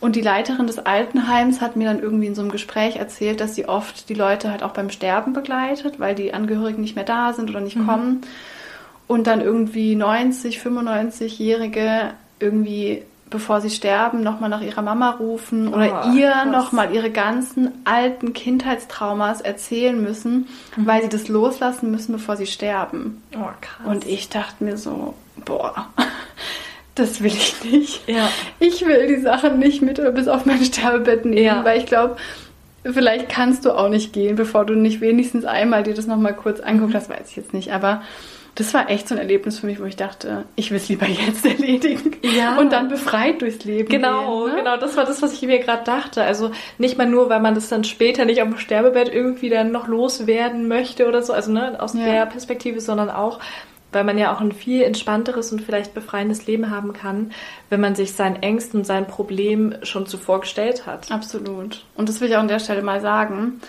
Und die Leiterin des Altenheims hat mir dann irgendwie in so einem Gespräch erzählt, dass sie oft die Leute halt auch beim Sterben begleitet, weil die Angehörigen nicht mehr da sind oder nicht mhm. kommen. Und dann irgendwie 90, 95-Jährige irgendwie, bevor sie sterben, nochmal nach ihrer Mama rufen oder oh, ihr nochmal ihre ganzen alten Kindheitstraumas erzählen müssen, mhm. weil sie das loslassen müssen, bevor sie sterben. Oh, krass. Und ich dachte mir so, boah das will ich nicht. Ja. Ich will die Sachen nicht mit bis auf mein Sterbebett nehmen, Ja. weil ich glaube, vielleicht kannst du auch nicht gehen, bevor du nicht wenigstens einmal dir das nochmal kurz anguckt Mhm. hast, weiß ich jetzt nicht. Aber das war echt so ein Erlebnis für mich, wo ich dachte, ich will es lieber jetzt erledigen Ja. und dann befreit durchs Leben Genau, gehen. Ne? genau, das war das, was ich mir gerade dachte. Also nicht mal nur, weil man das dann später nicht auf dem Sterbebett irgendwie dann noch loswerden möchte oder so, also ne, aus Ja. der Perspektive, sondern auch, weil man ja auch ein viel entspannteres und vielleicht befreiendes Leben haben kann, wenn man sich seinen Ängsten und sein Problem schon zuvor gestellt hat. Absolut. Und das will ich auch an der Stelle mal sagen.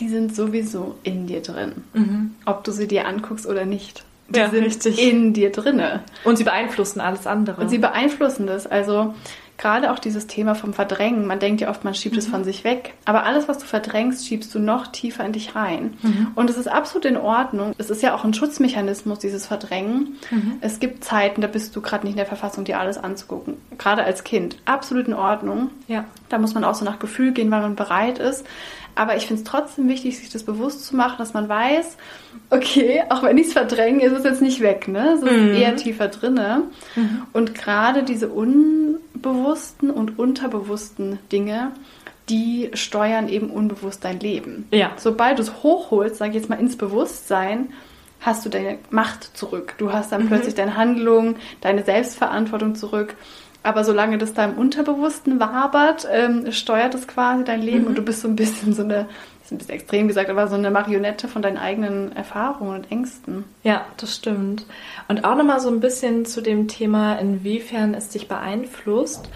Die sind sowieso in dir drin. Ob du sie dir anguckst oder nicht. Die Mhm. Ja, sind richtig. in dir drinne. Und sie beeinflussen alles andere. Und sie beeinflussen das. Also gerade auch dieses Thema vom Verdrängen. Man denkt ja oft, man schiebt es Mhm. von sich weg. Aber alles, was du verdrängst, schiebst du noch tiefer in dich rein. Mhm. Und es ist absolut in Ordnung. Es ist ja auch ein Schutzmechanismus, dieses Verdrängen. Mhm. Es gibt Zeiten, da bist du gerade nicht in der Verfassung, dir alles anzugucken. Gerade als Kind. Absolut in Ordnung. ja. Da muss man auch so nach Gefühl gehen, weil man bereit ist. Aber ich finde es trotzdem wichtig, sich das bewusst zu machen, dass man weiß, okay, auch wenn ich es verdränge, ist es jetzt nicht weg, ne? Es ist eher tiefer drinne. Und gerade diese unbewussten und unterbewussten Dinge, die steuern eben unbewusst dein Leben. Ja. Sobald du es hochholst, sage ich jetzt mal ins Bewusstsein, hast du deine Macht zurück. Du hast dann plötzlich deine Handlung, deine Selbstverantwortung zurück. Aber solange das da im Unterbewussten wabert, ähm, steuert es quasi dein Leben und du bist so ein bisschen so eine, ist ein bisschen extrem gesagt, aber so eine Marionette von deinen eigenen Erfahrungen und Ängsten. Ja, das stimmt. Und auch nochmal so ein bisschen zu dem Thema, inwiefern es dich beeinflusst.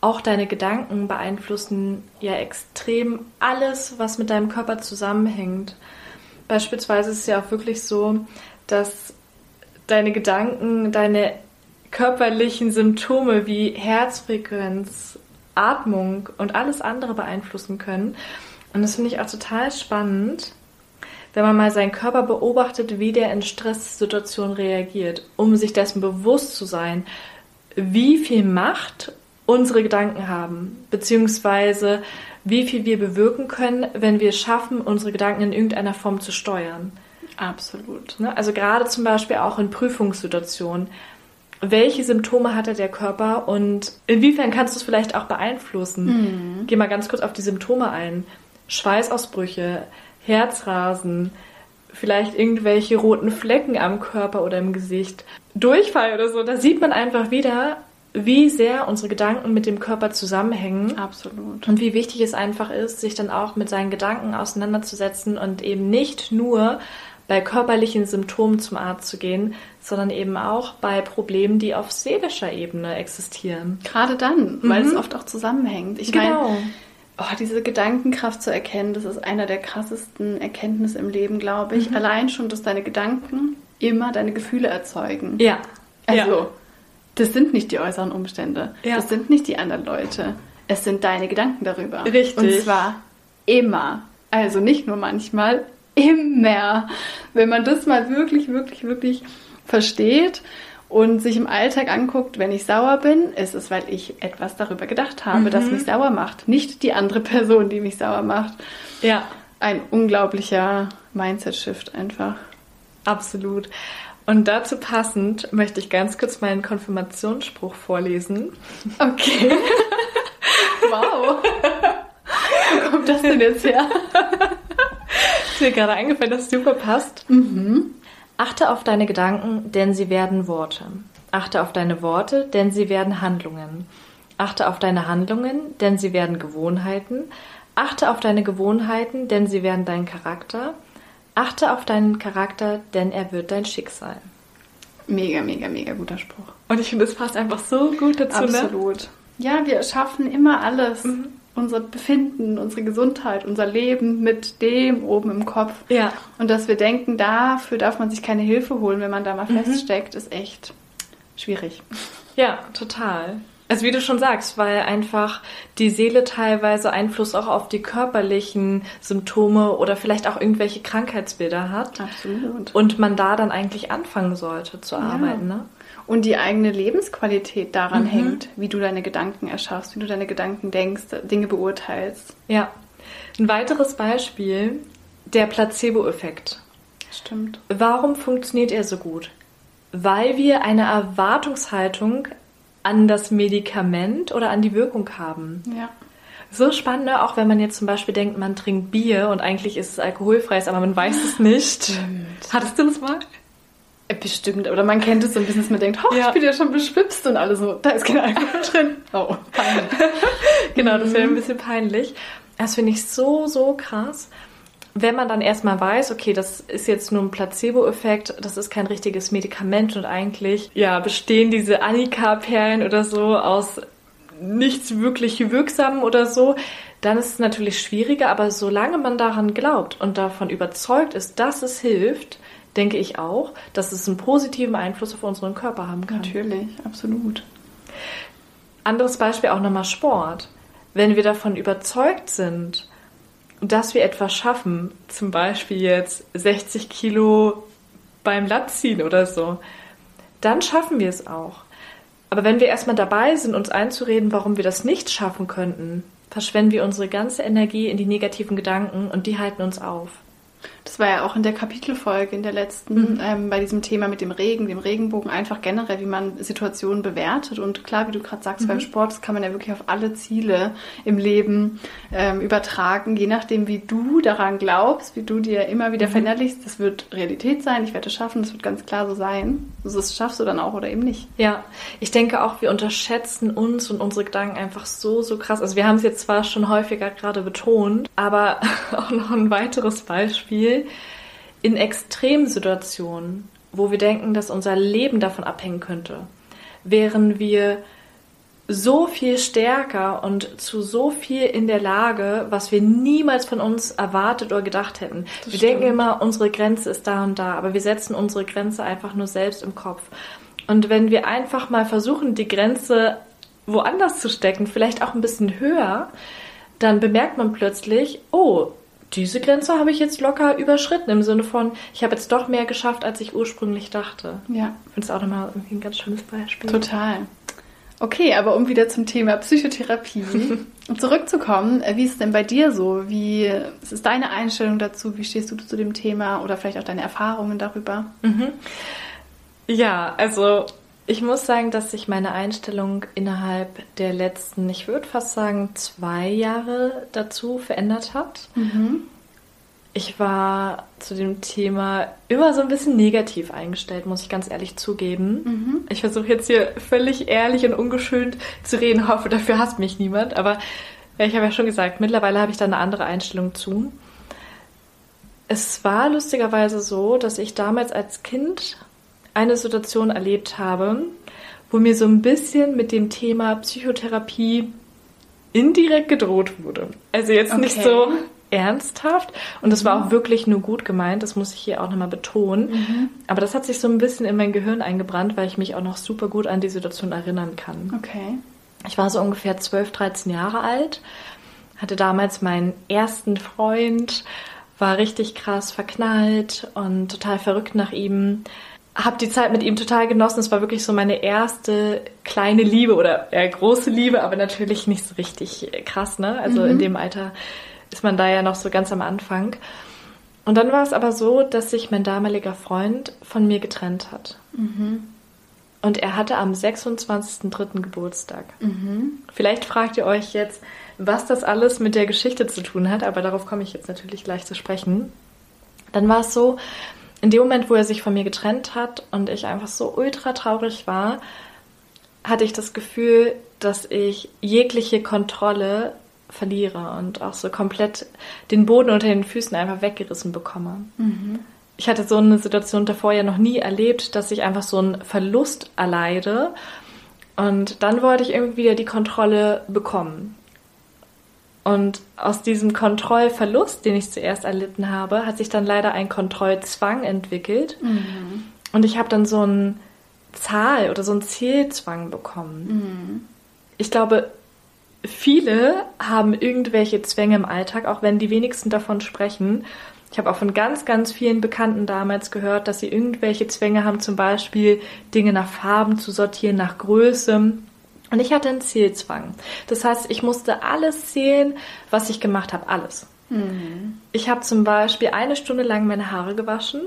Auch deine Gedanken beeinflussen ja extrem alles, was mit deinem Körper zusammenhängt. Beispielsweise ist es ja auch wirklich so, dass deine Gedanken, deine körperlichen Symptome wie Herzfrequenz, Atmung und alles andere beeinflussen können. Und das finde ich auch total spannend, wenn man mal seinen Körper beobachtet, wie der in Stresssituationen reagiert, um sich dessen bewusst zu sein, wie viel Macht unsere Gedanken haben, beziehungsweise wie viel wir bewirken können, wenn wir es schaffen, unsere Gedanken in irgendeiner Form zu steuern. Absolut. Ne? Also gerade zum Beispiel auch in Prüfungssituationen. Welche Symptome hatte der Körper und inwiefern kannst du es vielleicht auch beeinflussen? Geh mal ganz kurz auf die Symptome ein. Schweißausbrüche, Herzrasen, vielleicht irgendwelche roten Flecken am Körper oder im Gesicht, Durchfall oder so. Da sieht man einfach wieder, wie sehr unsere Gedanken mit dem Körper zusammenhängen. Absolut. Und wie wichtig es einfach ist, sich dann auch mit seinen Gedanken auseinanderzusetzen und eben nicht nur bei körperlichen Symptomen zum Arzt zu gehen, sondern eben auch bei Problemen, die auf seelischer Ebene existieren. Gerade dann, weil es oft auch zusammenhängt. Ich meine, Genau. Oh, diese Gedankenkraft zu erkennen, das ist einer der krassesten Erkenntnisse im Leben, glaube ich. Mhm. Allein schon, dass deine Gedanken immer deine Gefühle erzeugen. Ja. Also, ja. das sind nicht die äußeren Umstände. Ja. Das sind nicht die anderen Leute. Es sind deine Gedanken darüber. Richtig. Und zwar immer. Also nicht nur manchmal, immer. Wenn man das mal wirklich, wirklich, wirklich versteht und sich im Alltag anguckt, wenn ich sauer bin, ist es, weil ich etwas darüber gedacht habe, das mich sauer macht. Nicht die andere Person, die mich sauer macht. ja, Ein unglaublicher Mindset-Shift einfach. absolut. Und dazu passend möchte ich ganz kurz meinen Konfirmationsspruch vorlesen. Okay. wow. Wo kommt das denn jetzt her? Ist mir gerade eingefallen, dass es super passt. Achte auf deine Gedanken, denn sie werden Worte. Achte auf deine Worte, denn sie werden Handlungen. Achte auf deine Handlungen, denn sie werden Gewohnheiten. Achte auf deine Gewohnheiten, denn sie werden dein Charakter. Achte auf deinen Charakter, denn er wird dein Schicksal. Mega, mega, mega guter Spruch. Und ich finde, es passt einfach so gut dazu, ne? Absolut. Ja, wir schaffen immer alles. Unser Befinden, unsere Gesundheit, unser Leben mit dem oben im Kopf. Ja. Und dass wir denken, dafür darf man sich keine Hilfe holen, wenn man da mal feststeckt, ist echt schwierig. Ja, total. Also wie du schon sagst, weil einfach die Seele teilweise Einfluss auch auf die körperlichen Symptome oder vielleicht auch irgendwelche Krankheitsbilder hat. Absolut. Und man da dann eigentlich anfangen sollte zu arbeiten, ne? Und die eigene Lebensqualität daran hängt, wie du deine Gedanken erschaffst, wie du deine Gedanken denkst, Dinge beurteilst. Ja. Ein weiteres Beispiel, der Placebo-Effekt. Stimmt. Warum funktioniert er so gut? Weil wir eine Erwartungshaltung an das Medikament oder an die Wirkung haben. Ja. So spannend, ne? auch wenn man jetzt zum Beispiel denkt, man trinkt Bier und eigentlich ist es alkoholfreies, aber man weiß es nicht. Hattest du das mal? Äh, Bestimmt, oder man kennt es so ein bisschen, dass man denkt, oh, Ja. ich bin ja schon beschwipst und alle so, da ist kein Alkohol drin. Oh, peinlich. Genau, das wäre ein bisschen peinlich. Das finde ich so, so krass. Wenn man dann erstmal weiß, okay, das ist jetzt nur ein Placebo-Effekt, das ist kein richtiges Medikament und eigentlich, ja, bestehen diese Annika-Perlen oder so aus nichts wirklich Wirksamem oder so, dann ist es natürlich schwieriger, aber solange man daran glaubt und davon überzeugt ist, dass es hilft, denke ich auch, dass es einen positiven Einfluss auf unseren Körper haben kann. Natürlich, absolut. Anderes Beispiel auch nochmal Sport. Wenn wir davon überzeugt sind, dass wir etwas schaffen, zum Beispiel jetzt 60 Kilo beim Lattziehen oder so, dann schaffen wir es auch. Aber wenn wir erstmal dabei sind, uns einzureden, warum wir das nicht schaffen könnten, verschwenden wir unsere ganze Energie in die negativen Gedanken und die halten uns auf. Das war ja auch in der Kapitelfolge, in der letzten, ähm, bei diesem Thema mit dem Regen, dem Regenbogen, einfach generell, wie man Situationen bewertet. Und klar, wie du gerade sagst, beim Sport, das kann man ja wirklich auf alle Ziele im Leben ähm, übertragen, je nachdem, wie du daran glaubst, wie du dir immer wieder verinnerlichst, das wird Realität sein, ich werde es schaffen, das wird ganz klar so sein. Also das schaffst du dann auch oder eben nicht. Ja, ich denke auch, wir unterschätzen uns und unsere Gedanken einfach so, so krass. Also wir haben es jetzt zwar schon häufiger gerade betont, aber auch noch ein weiteres Beispiel. In Extremsituationen, wo wir denken, dass unser Leben davon abhängen könnte, wären wir so viel stärker und zu so viel in der Lage, was wir niemals von uns erwartet oder gedacht hätten. Das wir stimmt. denken immer, unsere Grenze ist da und da, aber wir setzen unsere Grenze einfach nur selbst im Kopf. Und wenn wir einfach mal versuchen, die Grenze woanders zu stecken, vielleicht auch ein bisschen höher, dann bemerkt man plötzlich, oh, diese Grenze habe ich jetzt locker überschritten, im Sinne von, ich habe jetzt doch mehr geschafft, als ich ursprünglich dachte. Ja, Ich finde es auch nochmal irgendwie ein ganz schönes Beispiel. total. Okay, aber um wieder zum Thema Psychotherapie zurückzukommen, äh, wie ist es denn bei dir so? Wie was ist deine Einstellung dazu? Wie stehst du zu dem Thema oder vielleicht auch deine Erfahrungen darüber? Ja, also ich muss sagen, dass sich meine Einstellung innerhalb der letzten, ich würde fast sagen, zwei Jahre dazu verändert hat. Ich war zu dem Thema immer so ein bisschen negativ eingestellt, muss ich ganz ehrlich zugeben. Ich versuche jetzt hier völlig ehrlich und ungeschönt zu reden, hoffe, dafür hasst mich niemand. Aber ich habe ja schon gesagt, mittlerweile habe ich da eine andere Einstellung zu. Es war lustigerweise so, dass ich damals als Kind eine Situation erlebt habe, wo mir so ein bisschen mit dem Thema Psychotherapie indirekt gedroht wurde. Also jetzt nicht Okay. so ernsthaft und das war auch wirklich nur gut gemeint, das muss ich hier auch nochmal betonen. Aber das hat sich so ein bisschen in mein Gehirn eingebrannt, weil ich mich auch noch super gut an die Situation erinnern kann. Okay. Ich war so ungefähr 12, 13 Jahre alt, hatte damals meinen ersten Freund, war richtig krass verknallt und total verrückt nach ihm. Hab die Zeit mit ihm total genossen. Es war wirklich so meine erste kleine Liebe oder eher große Liebe, aber natürlich nicht so richtig krass, ne? Also in dem Alter ist man da ja noch so ganz am Anfang. Und dann war es aber so, dass sich mein damaliger Freund von mir getrennt hat. Und er hatte am 26.03. Geburtstag. Vielleicht fragt ihr euch jetzt, was das alles mit der Geschichte zu tun hat, aber darauf komme ich jetzt natürlich gleich zu sprechen. Dann war es so, in dem Moment, wo er sich von mir getrennt hat und ich einfach so ultra traurig war, hatte ich das Gefühl, dass ich jegliche Kontrolle verliere und auch so komplett den Boden unter den Füßen einfach weggerissen bekomme. Ich hatte so eine Situation davor ja noch nie erlebt, dass ich einfach so einen Verlust erleide. Und dann wollte ich irgendwie wieder die Kontrolle bekommen. Und aus diesem Kontrollverlust, den ich zuerst erlitten habe, hat sich dann leider ein Kontrollzwang entwickelt. Und ich habe dann so einen Zahl- oder so einen Zielzwang bekommen. Ich glaube, viele haben irgendwelche Zwänge im Alltag, auch wenn die wenigsten davon sprechen. Ich habe auch von ganz, ganz vielen Bekannten damals gehört, dass sie irgendwelche Zwänge haben, zum Beispiel Dinge nach Farben zu sortieren, nach Größe. Und ich hatte einen Zielzwang. Das heißt, ich musste alles zählen, was ich gemacht habe, alles. Ich habe zum Beispiel eine Stunde lang meine Haare gewaschen,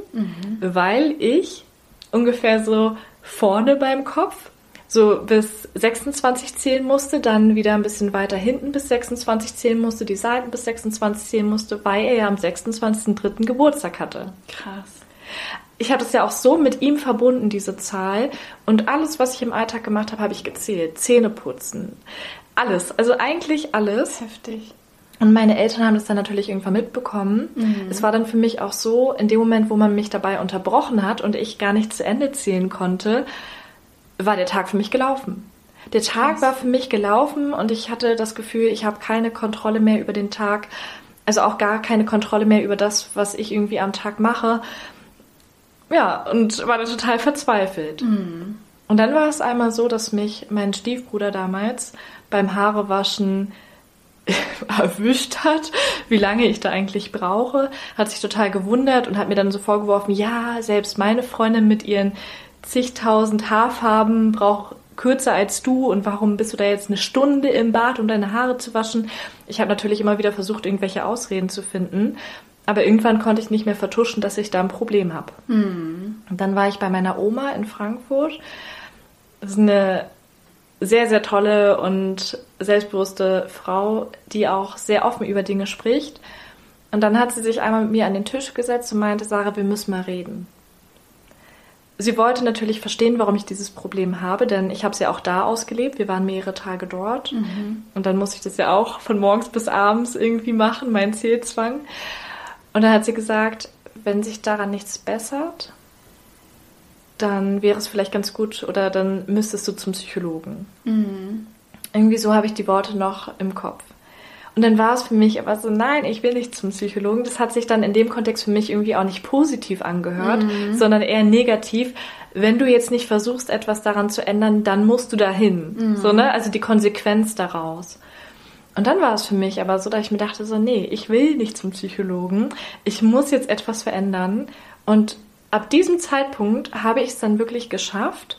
weil ich ungefähr so vorne beim Kopf so bis 26 zählen musste, dann wieder ein bisschen weiter hinten bis 26 zählen musste, die Seiten bis 26 zählen musste, weil er ja am 26.03. Geburtstag hatte. Krass. Ich hatte es ja auch so mit ihm verbunden, diese Zahl. Und alles, was ich im Alltag gemacht habe, habe ich gezählt. Zähne putzen. Alles. Also eigentlich alles. Heftig. Und meine Eltern haben das dann natürlich irgendwann mitbekommen. Mhm. Es war dann für mich auch so, in dem Moment, wo man mich dabei unterbrochen hat und ich gar nicht zu Ende zählen konnte, war der Tag für mich gelaufen. Der Tag Was? war für mich gelaufen und ich hatte das Gefühl, ich habe keine Kontrolle mehr über den Tag, also auch gar keine Kontrolle mehr über das, was ich irgendwie am Tag mache. Ja, und war dann total verzweifelt. Mhm. Und dann war es einmal so, dass mich mein Stiefbruder damals beim Haarewaschen erwischt hat, wie lange ich da eigentlich brauche, hat sich total gewundert und hat mir dann so vorgeworfen, ja, selbst meine Freundin mit ihren zigtausend Haarfarben braucht kürzer als du und warum bist du da jetzt eine Stunde im Bad, um deine Haare zu waschen? Ich habe natürlich immer wieder versucht, irgendwelche Ausreden zu finden, aber irgendwann konnte ich nicht mehr vertuschen, dass ich da ein Problem habe. Mhm. Und dann war ich bei meiner Oma in Frankfurt. Das ist eine sehr, sehr tolle und selbstbewusste Frau, die auch sehr offen über Dinge spricht. Und dann hat sie sich einmal mit mir an den Tisch gesetzt und meinte, Sarah, wir müssen mal reden sie wollte natürlich verstehen, warum ich dieses Problem habe, denn ich habe es ja auch da ausgelebt. Wir waren mehrere Tage dort. Mhm. Und dann musste ich das ja auch von morgens bis abends irgendwie machen, mein Zählzwang. Und dann hat sie gesagt, wenn sich daran nichts bessert, dann wäre es vielleicht ganz gut oder dann müsstest du zum Psychologen. Mhm. Irgendwie so habe ich die Worte noch im Kopf. Und dann war es für mich aber so, nein, ich will nicht zum Psychologen. Das hat sich dann in dem Kontext für mich irgendwie auch nicht positiv angehört, mhm. sondern eher negativ. Wenn du jetzt nicht versuchst, etwas daran zu ändern, dann musst du dahin. Mhm. So, ne? Also die Konsequenz daraus. Und dann war es für mich aber so, dass ich mir dachte, so, nee, ich will nicht zum Psychologen. Ich muss jetzt etwas verändern. Und ab diesem Zeitpunkt habe ich es dann wirklich geschafft,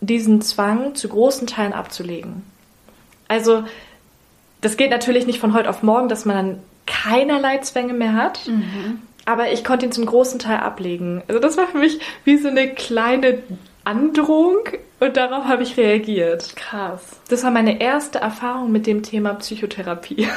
diesen Zwang zu großen Teilen abzulegen. Also das geht natürlich nicht von heute auf morgen, dass man dann keinerlei Zwänge mehr hat. Mhm. Aber ich konnte ihn zum großen Teil ablegen. Also das war für mich wie so eine kleine Androhung und darauf habe ich reagiert. Krass. Das war meine erste Erfahrung mit dem Thema Psychotherapie.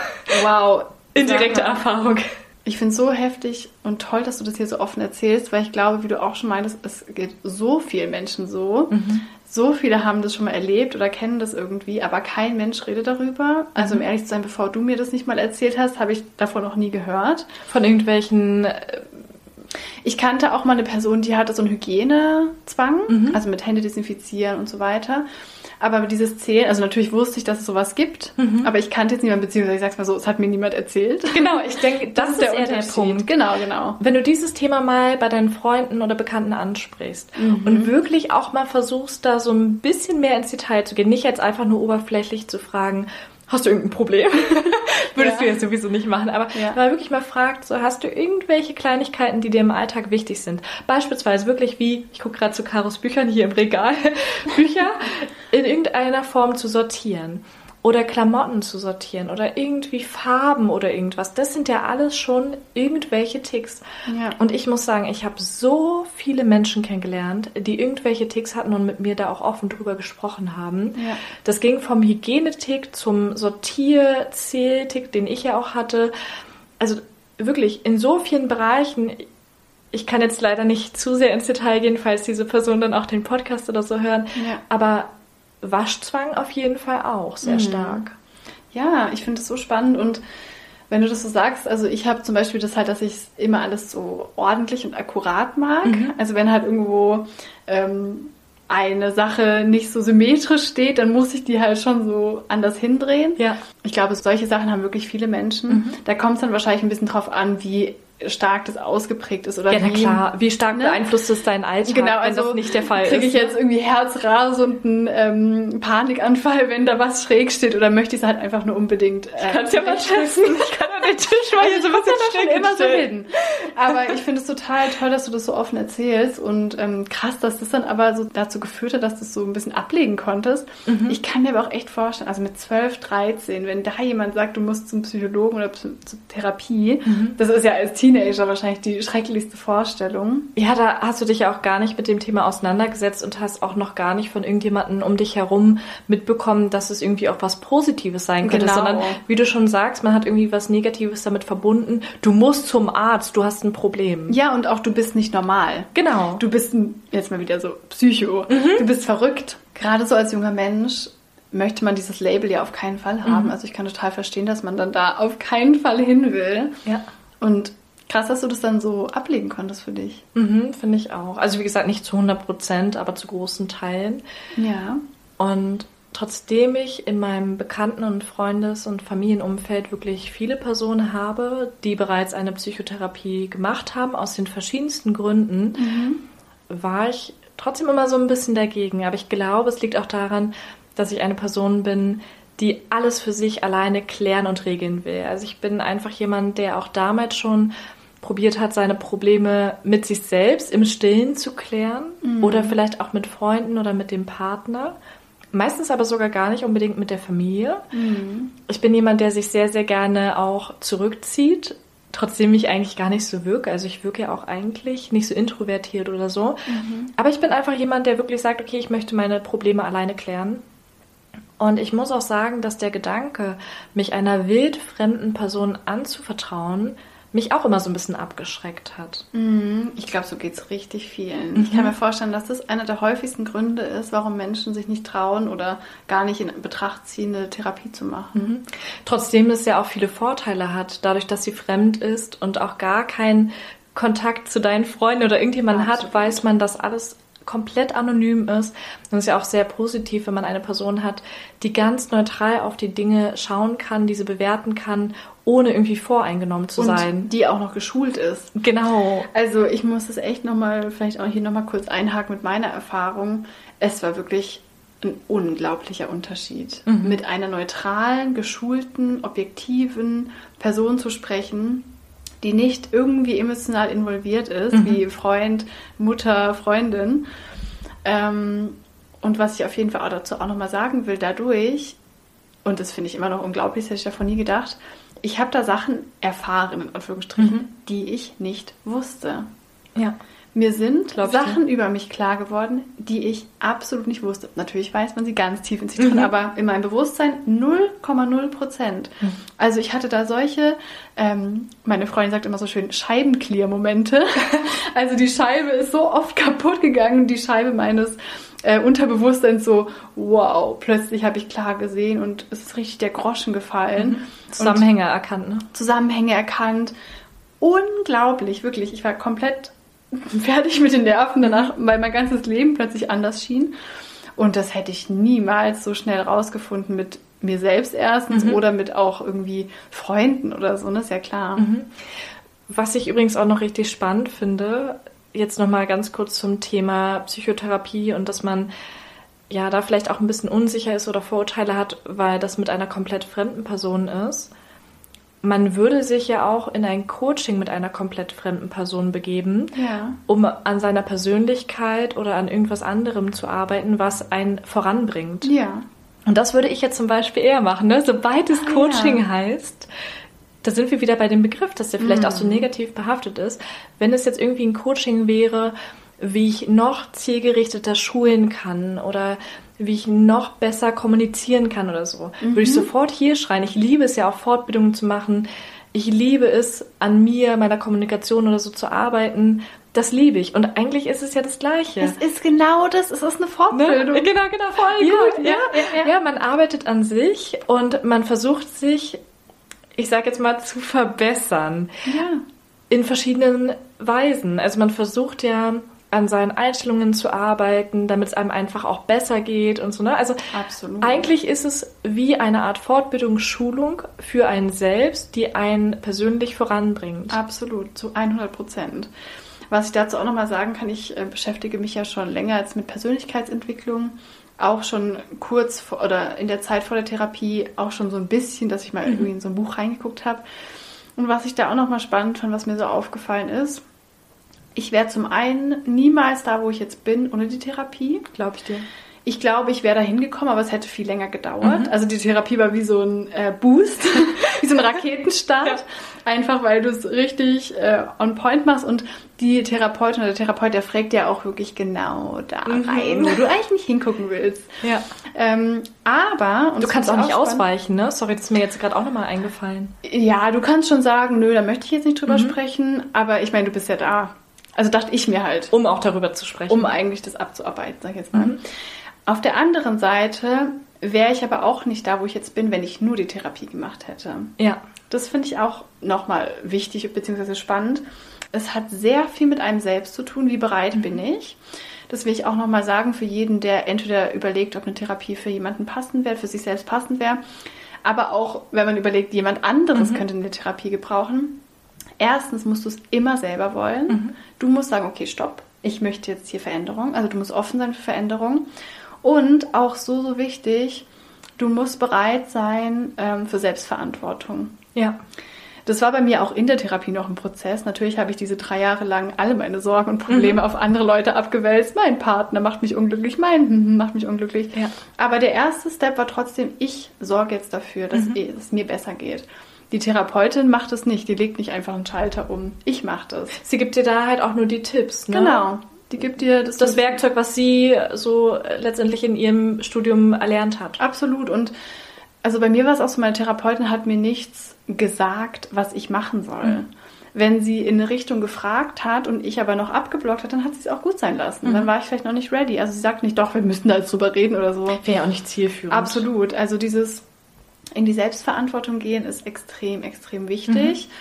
Wow. Indirekte Erfahrung. Ich finde es so heftig und toll, dass du das hier so offen erzählst, weil ich glaube, wie du auch schon meintest, es geht so vielen Menschen so. Mhm. So viele haben das schon mal erlebt oder kennen das irgendwie, aber kein Mensch redet darüber. Also um mhm. ehrlich zu sein, bevor du mir das nicht mal erzählt hast, habe ich davon noch nie gehört. Von irgendwelchen äh, ich kannte auch mal eine Person, die hatte so einen Hygienezwang, mhm. also mit Hände desinfizieren und so weiter. Aber dieses Zählen, also natürlich wusste ich, dass es sowas gibt, mhm. aber ich kannte jetzt niemand, beziehungsweise ich sag's mal so, es hat mir niemand erzählt. Genau, ich denke, das, das ist, der, der Punkt. Genau, genau. Wenn du dieses Thema mal bei deinen Freunden oder Bekannten ansprichst mhm. und wirklich auch mal versuchst, da so ein bisschen mehr ins Detail zu gehen, nicht jetzt einfach nur oberflächlich zu fragen, hast du irgendein Problem? Würdest ja. du jetzt sowieso nicht machen, aber ja. mal wirklich mal fragt, so hast du irgendwelche Kleinigkeiten, die dir im Alltag wichtig sind? Beispielsweise wirklich wie, ich gucke gerade zu Karos Büchern hier im Regal, Bücher in irgendeiner Form zu sortieren oder Klamotten zu sortieren oder irgendwie Farben oder irgendwas. Das sind ja alles schon irgendwelche Ticks. Ja. Und ich muss sagen, ich habe so viele Menschen kennengelernt, die irgendwelche Ticks hatten und mit mir da auch offen drüber gesprochen haben. Ja. Das ging vom Hygienetick zum Sortierzähltick, den ich ja auch hatte. Also wirklich in so vielen Bereichen. Ich kann jetzt leider nicht zu sehr ins Detail gehen, falls diese Personen dann auch den Podcast oder so hören. Ja. Aber Waschzwang auf jeden Fall auch sehr mhm. stark. Ja, ich finde es so spannend und wenn du das so sagst, also ich habe zum Beispiel das halt, dass ich immer alles so ordentlich und akkurat mag. Mhm. Also wenn halt irgendwo ähm, eine Sache nicht so symmetrisch steht, dann muss ich die halt schon so anders hindrehen. Ja. Ich glaube, solche Sachen haben wirklich viele Menschen. Mhm. Da kommt es dann wahrscheinlich ein bisschen drauf an, wie stark das ausgeprägt ist oder ja, wie, klar. wie stark ne? beeinflusst es deinen Alltag, genau, wenn also das nicht der Fall krieg ist. Kriege ich jetzt irgendwie Herzrasen und einen ähm, Panikanfall, wenn da was schräg steht oder möchte ich es halt einfach nur unbedingt äh, Kannst ja mal testen. Ich kann ja den Tisch mal hier so ein bisschen schon immer so hin. Aber ich finde es total toll, dass du das so offen erzählst und ähm, krass, dass das dann aber so dazu geführt hat, dass du es so ein bisschen ablegen konntest. Mhm. Ich kann mir aber auch echt vorstellen, also mit 12, 13, wenn da jemand sagt, du musst zum Psychologen oder zur Therapie, mhm. das ist ja als Teenager wahrscheinlich die schrecklichste Vorstellung. Ja, da hast du dich ja auch gar nicht mit dem Thema auseinandergesetzt und hast auch noch gar nicht von irgendjemandem um dich herum mitbekommen, dass es irgendwie auch was Positives sein könnte, genau. sondern wie du schon sagst, man hat irgendwie was Negatives damit verbunden. Du musst zum Arzt, du hast ein Problem. Ja, und auch du bist nicht normal. Genau. Du bist jetzt mal wieder so Psycho. Mhm. Du bist verrückt. Gerade so als junger Mensch möchte man dieses Label ja auf keinen Fall haben. Mhm. Also ich kann total verstehen, dass man dann da auf keinen Fall hin will. Ja. Und krass, dass du das dann so ablegen konntest für dich. Mhm, finde ich auch. Also wie gesagt, nicht zu 100 Prozent, aber zu großen Teilen. Ja. Und trotzdem ich in meinem Bekannten- und Freundes- und Familienumfeld wirklich viele Personen habe, die bereits eine Psychotherapie gemacht haben, aus den verschiedensten Gründen, mhm. war ich trotzdem immer so ein bisschen dagegen. Aber ich glaube, es liegt auch daran, dass ich eine Person bin, die alles für sich alleine klären und regeln will. Also ich bin einfach jemand, der auch damals schon probiert hat, seine Probleme mit sich selbst im Stillen zu klären mhm. oder vielleicht auch mit Freunden oder mit dem Partner. Meistens aber sogar gar nicht unbedingt mit der Familie. Mhm. Ich bin jemand, der sich sehr, sehr gerne auch zurückzieht, trotzdem ich eigentlich gar nicht so wirke. Also ich wirke ja auch eigentlich nicht so introvertiert oder so. Mhm. Aber ich bin einfach jemand, der wirklich sagt, okay, ich möchte meine Probleme alleine klären. Und ich muss auch sagen, dass der Gedanke, mich einer wildfremden Person anzuvertrauen, mich auch immer so ein bisschen abgeschreckt hat. Mhm. Ich glaube, so geht es richtig vielen. Mhm. Ich kann mir vorstellen, dass das einer der häufigsten Gründe ist, warum Menschen sich nicht trauen oder gar nicht in Betracht ziehen, eine Therapie zu machen. Mhm. Trotzdem es ja auch viele Vorteile hat, dadurch, dass sie fremd ist und auch gar keinen Kontakt zu deinen Freunden oder irgendjemanden hat, weiß man, dass alles komplett anonym ist. Und es ist ja auch sehr positiv, wenn man eine Person hat, die ganz neutral auf die Dinge schauen kann, diese bewerten kann, ohne irgendwie voreingenommen zu und sein. Die auch noch geschult ist. Genau. Also ich muss es echt nochmal, vielleicht auch hier nochmal kurz einhaken mit meiner Erfahrung. Es war wirklich ein unglaublicher Unterschied, mhm. mit einer neutralen, geschulten, objektiven Person zu sprechen, die nicht irgendwie emotional involviert ist, mhm. wie Freund, Mutter, Freundin. Ähm, und was ich auf jeden Fall auch dazu auch nochmal sagen will, dadurch, und das finde ich immer noch unglaublich, das hätte ich davon nie gedacht, ich habe da Sachen erfahren, in Anführungsstrichen, mhm. die ich nicht wusste. Ja. Mir sind Glaub Sachen über mich klar geworden, die ich absolut nicht wusste. Natürlich weiß man sie ganz tief in sich drin, mhm. aber in meinem Bewusstsein 0,0 Prozent. Mhm. Also ich hatte da solche, ähm, meine Freundin sagt immer so schön, Scheibenclear-Momente. also die Scheibe ist so oft kaputt gegangen, die Scheibe meines äh, Unterbewusstseins so, wow, plötzlich habe ich klar gesehen und es ist richtig der Groschen gefallen. Mhm. Zusammenhänge erkannt, ne? Zusammenhänge erkannt. Unglaublich, wirklich. Ich war komplett fertig mit den Nerven danach, weil mein ganzes Leben plötzlich anders schien. Und das hätte ich niemals so schnell rausgefunden mit mir selbst erstens mhm. oder mit auch irgendwie Freunden oder so, das ist ja klar. Mhm. Was ich übrigens auch noch richtig spannend finde, jetzt nochmal ganz kurz zum Thema Psychotherapie und dass man ja da vielleicht auch ein bisschen unsicher ist oder Vorurteile hat, weil das mit einer komplett fremden Person ist man würde sich ja auch in ein Coaching mit einer komplett fremden Person begeben, ja. um an seiner Persönlichkeit oder an irgendwas anderem zu arbeiten, was einen voranbringt. Ja. Und das würde ich jetzt zum Beispiel eher machen, ne? Sobald es ah, Coaching ja. heißt, da sind wir wieder bei dem Begriff, dass der vielleicht mm. auch so negativ behaftet ist. Wenn es jetzt irgendwie ein Coaching wäre, wie ich noch zielgerichteter schulen kann oder wie ich noch besser kommunizieren kann oder so. Mhm. Würde ich sofort hier schreien. Ich liebe es ja auch Fortbildungen zu machen. Ich liebe es, an mir, meiner Kommunikation oder so zu arbeiten. Das liebe ich. Und eigentlich ist es ja das Gleiche. Es ist genau das. Es ist eine Fortbildung. Ne? Genau, genau. Voll ja, gut. Ja, ja, ja, ja, man arbeitet an sich und man versucht sich, ich sag jetzt mal, zu verbessern. Ja. In verschiedenen Weisen. Also man versucht ja, an seinen Einstellungen zu arbeiten, damit es einem einfach auch besser geht und so. Ne? Also Absolut. eigentlich ist es wie eine Art Fortbildung, Schulung für einen selbst, die einen persönlich voranbringt. Absolut, zu 100 Prozent. Was ich dazu auch nochmal sagen kann, ich äh, beschäftige mich ja schon länger jetzt mit Persönlichkeitsentwicklung, auch schon kurz vor, oder in der Zeit vor der Therapie auch schon so ein bisschen, dass ich mal mhm. irgendwie in so ein Buch reingeguckt habe. Und was ich da auch nochmal spannend fand, was mir so aufgefallen ist, ich wäre zum einen niemals da, wo ich jetzt bin, ohne die Therapie. Glaube ich dir. Ich glaube, ich wäre da hingekommen, aber es hätte viel länger gedauert. Mhm. Also die Therapie war wie so ein äh, Boost, wie so ein Raketenstart. Ja. Einfach weil du es richtig äh, on point machst und die Therapeutin oder der Therapeut, der fragt ja auch wirklich genau da mhm. rein, wo du eigentlich nicht hingucken willst. Ja. Ähm, aber... du kannst auch nicht ausweichen, ne? Sorry, das ist mir jetzt gerade auch nochmal eingefallen. Ja, du kannst schon sagen, nö, da möchte ich jetzt nicht drüber mhm. sprechen, aber ich meine, du bist ja da. Also dachte ich mir halt. Um auch darüber zu sprechen. Um eigentlich das abzuarbeiten, sag ich jetzt mal. Mhm. Auf der anderen Seite wäre ich aber auch nicht da, wo ich jetzt bin, wenn ich nur die Therapie gemacht hätte. Ja. Das finde ich auch nochmal wichtig bzw. spannend. Es hat sehr viel mit einem selbst zu tun, wie bereit mhm. bin ich. Das will ich auch nochmal sagen für jeden, der entweder überlegt, ob eine Therapie für jemanden passend wäre, für sich selbst passend wäre, aber auch, wenn man überlegt, jemand anderes mhm. könnte eine Therapie gebrauchen. Erstens musst du es immer selber wollen. Mhm. Du musst sagen, okay, stopp, ich möchte jetzt hier Veränderung. Also du musst offen sein für Veränderung. Und auch so, so wichtig, du musst bereit sein ähm, für Selbstverantwortung. Ja. Das war bei mir auch in der Therapie noch ein Prozess. Natürlich habe ich diese drei Jahre lang alle meine Sorgen und Probleme mhm. auf andere Leute abgewälzt. Mein Partner macht mich unglücklich, mein macht mich unglücklich. Ja. Aber der erste Step war trotzdem, ich sorge jetzt dafür, dass mhm. es mir besser geht. Die Therapeutin macht es nicht, die legt nicht einfach einen Schalter um. Ich mache das. Sie gibt dir da halt auch nur die Tipps, ne? Genau. Die gibt dir das, das Werkzeug, was sie so letztendlich in ihrem Studium erlernt hat. Absolut. Und also bei mir war es auch so, meine Therapeutin hat mir nichts gesagt, was ich machen soll. Mhm. Wenn sie in eine Richtung gefragt hat und ich aber noch abgeblockt hat, dann hat sie es auch gut sein lassen. Mhm. Dann war ich vielleicht noch nicht ready. Also sie sagt nicht, doch, wir müssen da jetzt drüber reden oder so. Wäre ja auch nicht zielführend. Absolut. Also dieses in die Selbstverantwortung gehen ist extrem, extrem wichtig. Mhm.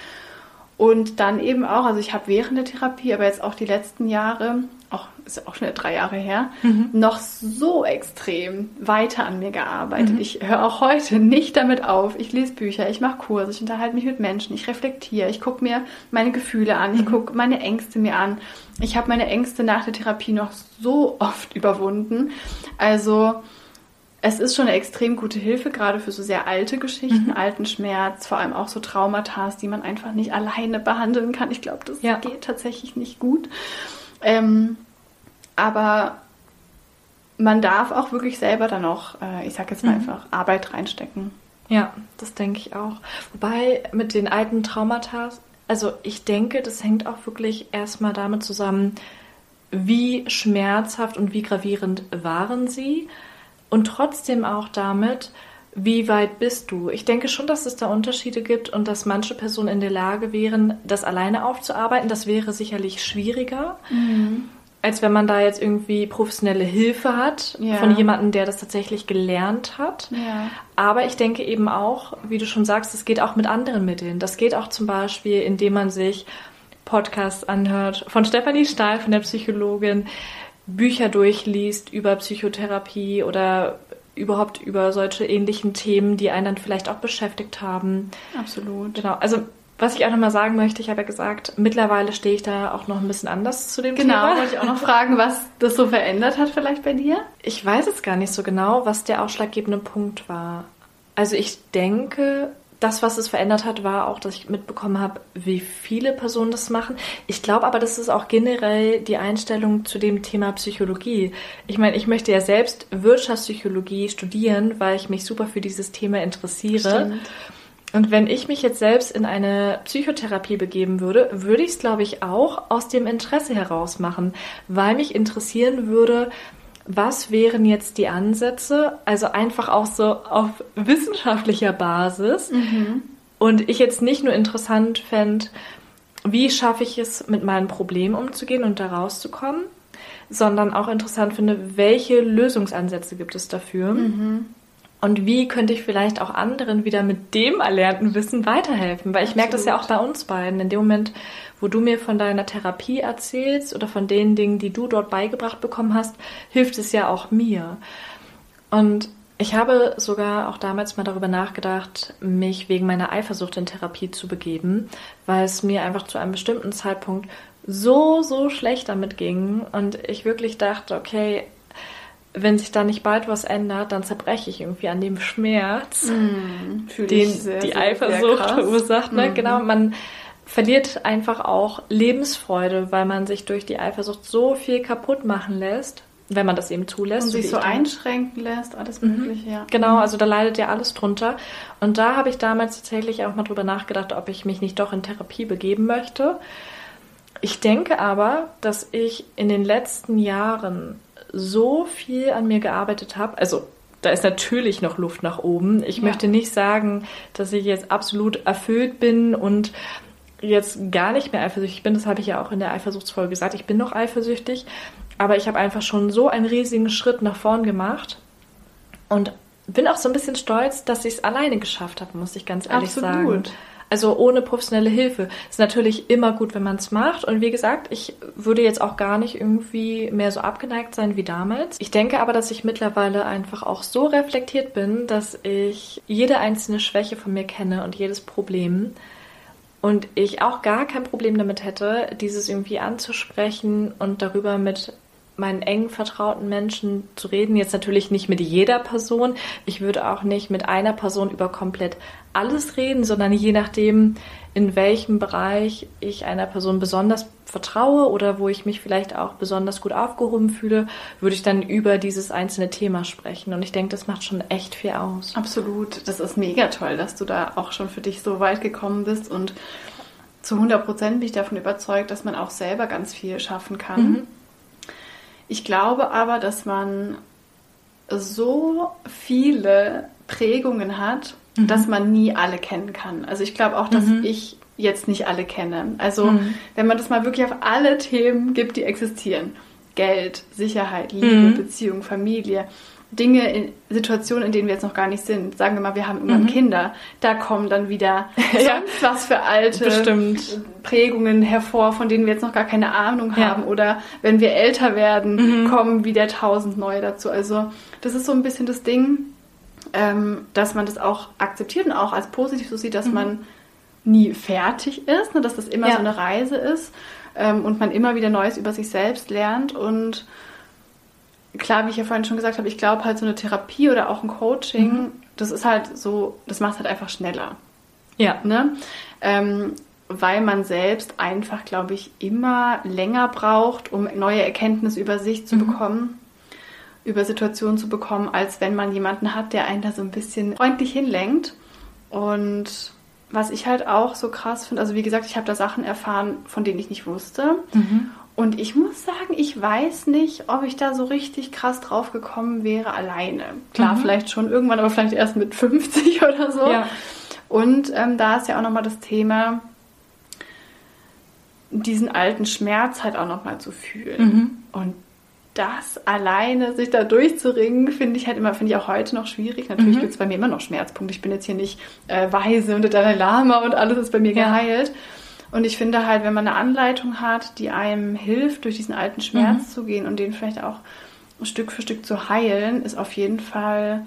Und dann eben auch, also ich habe während der Therapie, aber jetzt auch die letzten Jahre, auch ist ja auch schon drei Jahre her, mhm. noch so extrem weiter an mir gearbeitet. Mhm. Ich höre auch heute nicht damit auf. Ich lese Bücher, ich mache Kurse, ich unterhalte mich mit Menschen, ich reflektiere, ich gucke mir meine Gefühle an, ich mhm. gucke meine Ängste mir an. Ich habe meine Ängste nach der Therapie noch so oft überwunden. Also es ist schon eine extrem gute Hilfe, gerade für so sehr alte Geschichten, mhm. alten Schmerz, vor allem auch so Traumata, die man einfach nicht alleine behandeln kann. Ich glaube, das ja. geht tatsächlich nicht gut. Ähm, aber man darf auch wirklich selber dann auch, äh, ich sag jetzt mal mhm. einfach, Arbeit reinstecken. Ja, das denke ich auch. Wobei mit den alten Traumata, also ich denke, das hängt auch wirklich erstmal damit zusammen, wie schmerzhaft und wie gravierend waren sie und trotzdem auch damit, wie weit bist du? Ich denke schon, dass es da Unterschiede gibt und dass manche Personen in der Lage wären, das alleine aufzuarbeiten. Das wäre sicherlich schwieriger, mhm. als wenn man da jetzt irgendwie professionelle Hilfe hat ja. von jemandem, der das tatsächlich gelernt hat. Ja. Aber ich denke eben auch, wie du schon sagst, es geht auch mit anderen Mitteln. Das geht auch zum Beispiel, indem man sich Podcasts anhört von Stefanie Stahl, von der Psychologin, Bücher durchliest über Psychotherapie oder überhaupt über solche ähnlichen Themen, die einen dann vielleicht auch beschäftigt haben. Absolut. Genau. Also was ich auch nochmal sagen möchte, ich habe ja gesagt, mittlerweile stehe ich da auch noch ein bisschen anders zu dem genau, Thema. Genau, wollte ich auch noch fragen, was das so verändert hat vielleicht bei dir? Ich weiß es gar nicht so genau, was der ausschlaggebende Punkt war. Also ich denke, das, was es verändert hat, war auch, dass ich mitbekommen habe, wie viele Personen das machen. Ich glaube aber, das ist auch generell die Einstellung zu dem Thema Psychologie. Ich meine, ich möchte ja selbst Wirtschaftspsychologie studieren, weil ich mich super für dieses Thema interessiere. Stimmt. Und wenn ich mich jetzt selbst in eine Psychotherapie begeben würde, würde ich es, glaube ich, auch aus dem Interesse heraus machen, weil mich interessieren würde, was wären jetzt die Ansätze? Also einfach auch so auf wissenschaftlicher Basis. Mhm. Und ich jetzt nicht nur interessant fände, wie schaffe ich es, mit meinen Problemen umzugehen und da rauszukommen, sondern auch interessant finde, welche Lösungsansätze gibt es dafür. Mhm. Und wie könnte ich vielleicht auch anderen wieder mit dem erlernten Wissen weiterhelfen? Weil ich merke das ja auch bei uns beiden. In dem Moment, wo du mir von deiner Therapie erzählst oder von den Dingen, die du dort beigebracht bekommen hast, hilft es ja auch mir. Und ich habe sogar auch damals mal darüber nachgedacht, mich wegen meiner Eifersucht in Therapie zu begeben, weil es mir einfach zu einem bestimmten Zeitpunkt so, so schlecht damit ging und ich wirklich dachte, okay, wenn sich da nicht bald was ändert, dann zerbreche ich irgendwie an dem Schmerz, mm, den sehr, die sehr, Eifersucht verursacht. Ne? Mm. Genau, man verliert einfach auch Lebensfreude, weil man sich durch die Eifersucht so viel kaputt machen lässt, wenn man das eben zulässt. Und sich so einschränken lässt, alles mhm. Mögliche, ja. Genau, also da leidet ja alles drunter. Und da habe ich damals tatsächlich auch mal drüber nachgedacht, ob ich mich nicht doch in Therapie begeben möchte. Ich denke aber, dass ich in den letzten Jahren so viel an mir gearbeitet habe. Also da ist natürlich noch Luft nach oben. Ich ja. möchte nicht sagen, dass ich jetzt absolut erfüllt bin und jetzt gar nicht mehr eifersüchtig bin. Das habe ich ja auch in der Eifersuchtsfolge gesagt. Ich bin noch eifersüchtig, aber ich habe einfach schon so einen riesigen Schritt nach vorn gemacht und bin auch so ein bisschen stolz, dass ich es alleine geschafft habe, muss ich ganz ehrlich Absolut. sagen. Also ohne professionelle Hilfe. Ist natürlich immer gut, wenn man es macht. Und wie gesagt, ich würde jetzt auch gar nicht irgendwie mehr so abgeneigt sein wie damals. Ich denke aber, dass ich mittlerweile einfach auch so reflektiert bin, dass ich jede einzelne Schwäche von mir kenne und jedes Problem. Und ich auch gar kein Problem damit hätte, dieses irgendwie anzusprechen und darüber mit meinen engen vertrauten Menschen zu reden. Jetzt natürlich nicht mit jeder Person. Ich würde auch nicht mit einer Person über komplett alles reden, sondern je nachdem, in welchem Bereich ich einer Person besonders vertraue oder wo ich mich vielleicht auch besonders gut aufgehoben fühle, würde ich dann über dieses einzelne Thema sprechen. Und ich denke, das macht schon echt viel aus. Absolut. Das ist mega toll, dass du da auch schon für dich so weit gekommen bist und zu 100 Prozent bin ich davon überzeugt, dass man auch selber ganz viel schaffen kann. Mhm. Ich glaube aber, dass man so viele Prägungen hat, mhm. dass man nie alle kennen kann. Also ich glaube auch, dass mhm. ich jetzt nicht alle kenne. Also mhm. wenn man das mal wirklich auf alle Themen gibt, die existieren. Geld, Sicherheit, Liebe, mhm. Beziehung, Familie, Dinge, in, Situationen, in denen wir jetzt noch gar nicht sind. Sagen wir mal, wir haben irgendwann mhm. Kinder. Da kommen dann wieder ja. sonst was für alte Bestimmt. Prägungen hervor, von denen wir jetzt noch gar keine Ahnung haben. Ja. Oder wenn wir älter werden, mhm. kommen wieder tausend neue dazu. Also das ist so ein bisschen das Ding, ähm, dass man das auch akzeptiert und auch als positiv so sieht, dass mhm. man nie fertig ist, ne? dass das immer ja. so eine Reise ist ähm, und man immer wieder Neues über sich selbst lernt und klar, wie ich ja vorhin schon gesagt habe, ich glaube halt so eine Therapie oder auch ein Coaching, mhm. das ist halt so, das macht halt einfach schneller. Ja. Ne? Ähm, weil man selbst einfach, glaube ich, immer länger braucht, um neue Erkenntnisse über sich zu mhm. bekommen, über Situationen zu bekommen, als wenn man jemanden hat, der einen da so ein bisschen freundlich hinlenkt. Und was ich halt auch so krass finde, also wie gesagt, ich habe da Sachen erfahren, von denen ich nicht wusste. Mhm. Und ich muss sagen, ich weiß nicht, ob ich da so richtig krass drauf gekommen wäre alleine. Klar, mhm. vielleicht schon irgendwann, aber vielleicht erst mit 50 oder so. Ja. Und ähm, da ist ja auch nochmal das Thema, diesen alten Schmerz halt auch nochmal zu fühlen. Mhm. Und das alleine, sich da durchzuringen, finde ich halt immer, finde ich auch heute noch schwierig. Natürlich mhm. gibt es bei mir immer noch Schmerzpunkte. Ich bin jetzt hier nicht äh, weise und der Dalai Lama und alles ist bei mir ja. geheilt. Und ich finde halt, wenn man eine Anleitung hat, die einem hilft, durch diesen alten Schmerz mhm. zu gehen und den vielleicht auch Stück für Stück zu heilen, ist auf jeden Fall,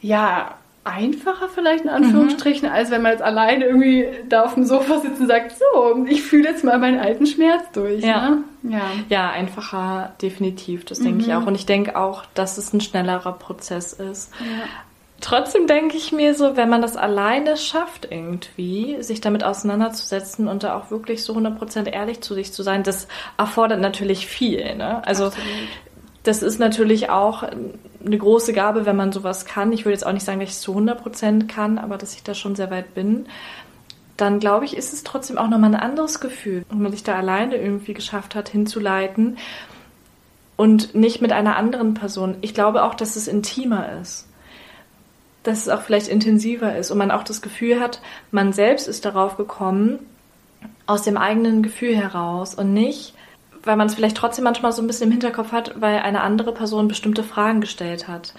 ja, einfacher vielleicht in Anführungsstrichen, mhm. als wenn man jetzt alleine irgendwie da auf dem Sofa sitzt und sagt, so, ich fühle jetzt mal meinen alten Schmerz durch. Ja, ne? ja. ja einfacher definitiv, das mhm. denke ich mhm. auch. Und ich denke auch, dass es ein schnellerer Prozess ist. Ja. Trotzdem denke ich mir so, wenn man das alleine schafft irgendwie, sich damit auseinanderzusetzen und da auch wirklich so 100% ehrlich zu sich zu sein, das erfordert natürlich viel. Ne? Also Absolut. Das ist natürlich auch eine große Gabe, wenn man sowas kann. Ich würde jetzt auch nicht sagen, dass ich es zu 100% kann, aber dass ich da schon sehr weit bin. Dann glaube ich, ist es trotzdem auch nochmal ein anderes Gefühl, wenn man sich da alleine irgendwie geschafft hat, hinzuleiten und nicht mit einer anderen Person. Ich glaube auch, dass es intimer ist dass es auch vielleicht intensiver ist und man auch das Gefühl hat, man selbst ist darauf gekommen, aus dem eigenen Gefühl heraus und nicht, weil man es vielleicht trotzdem manchmal so ein bisschen im Hinterkopf hat, weil eine andere Person bestimmte Fragen gestellt hat.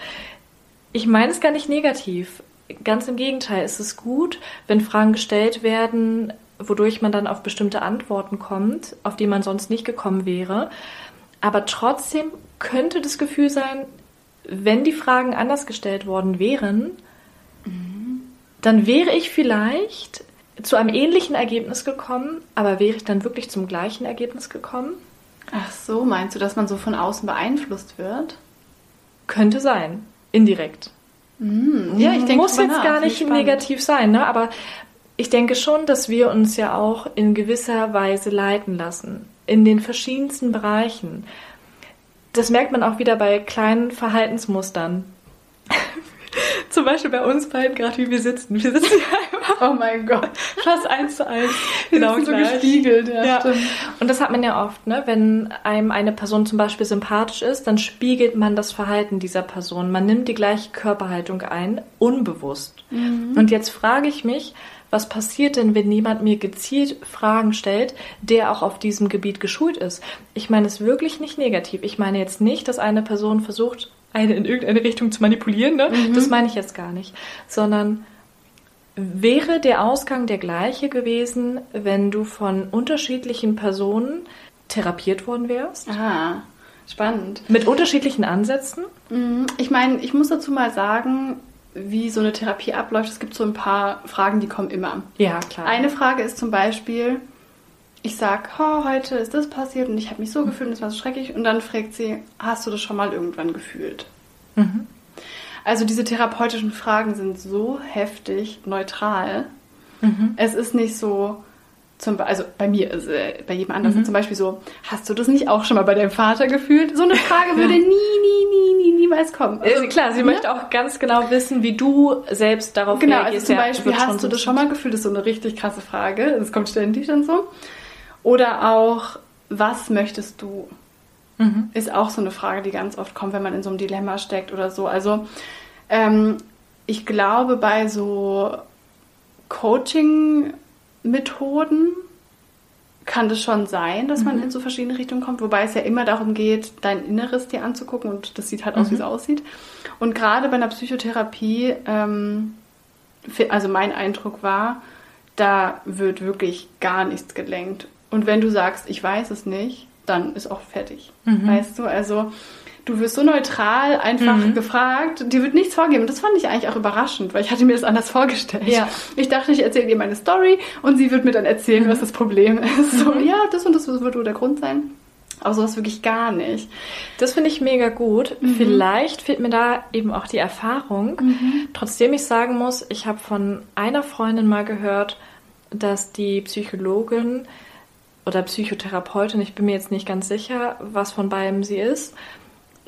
Ich meine es gar nicht negativ. Ganz im Gegenteil, es ist gut, wenn Fragen gestellt werden, wodurch man dann auf bestimmte Antworten kommt, auf die man sonst nicht gekommen wäre. Aber trotzdem könnte das Gefühl sein, wenn die Fragen anders gestellt worden wären, dann wäre ich vielleicht zu einem ähnlichen Ergebnis gekommen, aber wäre ich dann wirklich zum gleichen Ergebnis gekommen? Ach so, meinst du, dass man so von außen beeinflusst wird? Könnte sein, indirekt. Mm, ja, ich denke, muss jetzt nach. gar nicht negativ sein, ne? aber ich denke schon, dass wir uns ja auch in gewisser Weise leiten lassen, in den verschiedensten Bereichen. Das merkt man auch wieder bei kleinen Verhaltensmustern. Zum Beispiel bei uns beiden, gerade wie wir sitzen. Wir sitzen hier einfach. Oh mein Gott. Fast eins zu eins. Genau so gespiegelt, ja, ja. Stimmt. Und das hat man ja oft, ne? Wenn einem eine Person zum Beispiel sympathisch ist, dann spiegelt man das Verhalten dieser Person. Man nimmt die gleiche Körperhaltung ein, unbewusst. Mhm. Und jetzt frage ich mich, was passiert denn, wenn jemand mir gezielt Fragen stellt, der auch auf diesem Gebiet geschult ist? Ich meine es wirklich nicht negativ. Ich meine jetzt nicht, dass eine Person versucht, eine in irgendeine Richtung zu manipulieren. Ne? Mhm. Das meine ich jetzt gar nicht. Sondern wäre der Ausgang der gleiche gewesen, wenn du von unterschiedlichen Personen therapiert worden wärst? Ah, spannend. Mit unterschiedlichen Ansätzen? Mhm. Ich meine, ich muss dazu mal sagen, wie so eine Therapie abläuft. Es gibt so ein paar Fragen, die kommen immer. Ja, klar. Eine Frage ist zum Beispiel, ich sage, oh, heute ist das passiert und ich habe mich so gefühlt und es war so schrecklich. Und dann fragt sie, hast du das schon mal irgendwann gefühlt? Mhm. Also diese therapeutischen Fragen sind so heftig neutral. Mhm. Es ist nicht so, zum, also bei mir, also bei jedem anderen mhm. zum Beispiel so, hast du das nicht auch schon mal bei deinem Vater gefühlt? So eine Frage würde nie, nie, nie, nie, niemals kommen. Also, klar, sie ne? möchte auch ganz genau wissen, wie du selbst darauf genau, reagierst. Genau, also zum Beispiel, hast du das schon mal gefühlt? Das ist so eine richtig krasse Frage. Das kommt ständig dann so. Oder auch, was möchtest du? Mhm. Ist auch so eine Frage, die ganz oft kommt, wenn man in so einem Dilemma steckt oder so. Also ähm, ich glaube, bei so Coaching Methoden kann das schon sein, dass man mhm. in so verschiedene Richtungen kommt, wobei es ja immer darum geht, dein Inneres dir anzugucken und das sieht halt aus, mhm. wie es aussieht. Und gerade bei einer Psychotherapie, ähm, also mein Eindruck war, da wird wirklich gar nichts gelenkt. Und wenn du sagst, ich weiß es nicht, dann ist auch fertig. Mhm. Weißt du, also du wirst so neutral einfach mhm. gefragt, dir wird nichts vorgeben. Das fand ich eigentlich auch überraschend, weil ich hatte mir das anders vorgestellt. Ja. Ich dachte, ich erzähle ihr meine Story und sie wird mir dann erzählen, mhm. was das Problem ist. So, mhm. ja, das und das wird wohl der Grund sein. Aber sowas wirklich gar nicht. Das finde ich mega gut. Mhm. Vielleicht fehlt mir da eben auch die Erfahrung. Mhm. Trotzdem ich sagen muss, ich habe von einer Freundin mal gehört, dass die Psychologin oder Psychotherapeutin, ich bin mir jetzt nicht ganz sicher, was von beidem sie ist,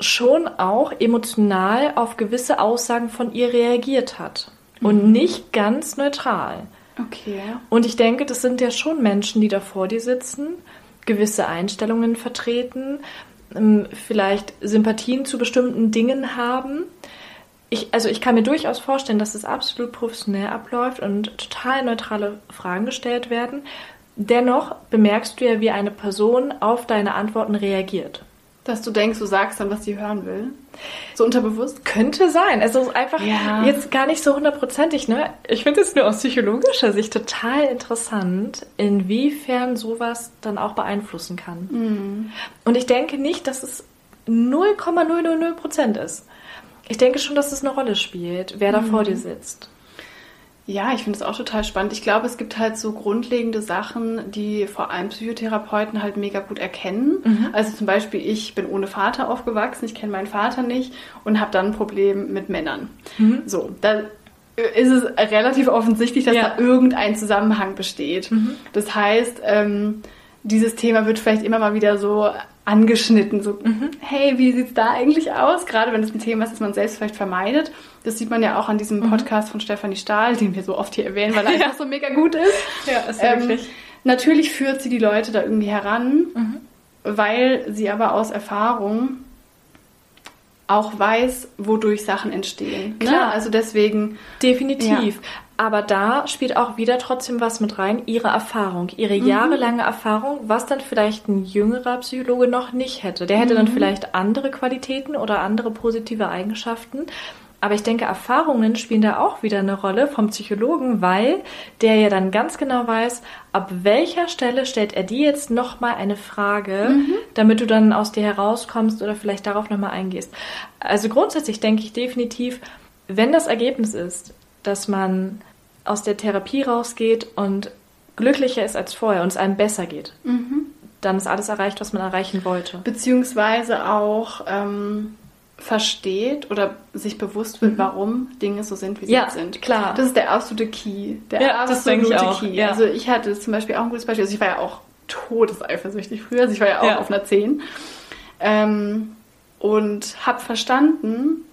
schon auch emotional auf gewisse Aussagen von ihr reagiert hat. Und mhm. nicht ganz neutral. Okay. Und ich denke, das sind ja schon Menschen, die da vor dir sitzen, gewisse Einstellungen vertreten, ähm, vielleicht Sympathien zu bestimmten Dingen haben. Ich, also ich kann mir durchaus vorstellen, dass es absolut professionell abläuft und total neutrale Fragen gestellt werden. Dennoch bemerkst du ja, wie eine Person auf deine Antworten reagiert. Dass du denkst, du sagst dann, was sie hören will. So unterbewusst? Könnte sein. Also einfach ja. jetzt gar nicht so hundertprozentig, ne? Ich finde es nur aus psychologischer Sicht total interessant, inwiefern sowas dann auch beeinflussen kann. Mhm. Und ich denke nicht, dass es 0,000 Prozent ist. Ich denke schon, dass es eine Rolle spielt, wer da mhm. vor dir sitzt. Ja, ich finde es auch total spannend. Ich glaube, es gibt halt so grundlegende Sachen, die vor allem Psychotherapeuten halt mega gut erkennen. Mhm. Also zum Beispiel, ich bin ohne Vater aufgewachsen, ich kenne meinen Vater nicht und habe dann ein Problem mit Männern. Mhm. So, da ist es relativ offensichtlich, dass ja. da irgendein Zusammenhang besteht. Mhm. Das heißt, ähm, dieses Thema wird vielleicht immer mal wieder so angeschnitten. So, mhm. hey, wie sieht's da eigentlich aus? Gerade wenn es ein Thema ist, das man selbst vielleicht vermeidet. Das sieht man ja auch an diesem mhm. Podcast von Stefanie Stahl, den wir so oft hier erwähnen, weil er ja. einfach so mega gut ist. Ja, ist ähm, wirklich. Natürlich führt sie die Leute da irgendwie heran, mhm. weil sie aber aus Erfahrung auch weiß, wodurch Sachen entstehen. Ne? Klar, ne? also deswegen. Definitiv. Ja. Aber da spielt auch wieder trotzdem was mit rein, ihre Erfahrung, ihre mhm. jahrelange Erfahrung, was dann vielleicht ein jüngerer Psychologe noch nicht hätte. Der hätte mhm. dann vielleicht andere Qualitäten oder andere positive Eigenschaften. Aber ich denke, Erfahrungen spielen da auch wieder eine Rolle vom Psychologen, weil der ja dann ganz genau weiß, ab welcher Stelle stellt er dir jetzt nochmal eine Frage, mhm. damit du dann aus dir herauskommst oder vielleicht darauf nochmal eingehst. Also grundsätzlich denke ich definitiv, wenn das Ergebnis ist, dass man aus der Therapie rausgeht und glücklicher ist als vorher und es einem besser geht, mhm. dann ist alles erreicht, was man erreichen wollte. Beziehungsweise auch, ähm, versteht oder sich bewusst wird, mhm. warum Dinge so sind, wie sie ja, sind. klar. Das ist der absolute Key. Der ja, absolute das. Key. Ja. Also ich hatte zum Beispiel auch ein gutes Beispiel. Also ich war ja auch todeseifersüchtig früher. Also ich war ja auch ja. auf einer 10. Ähm, und habe verstanden,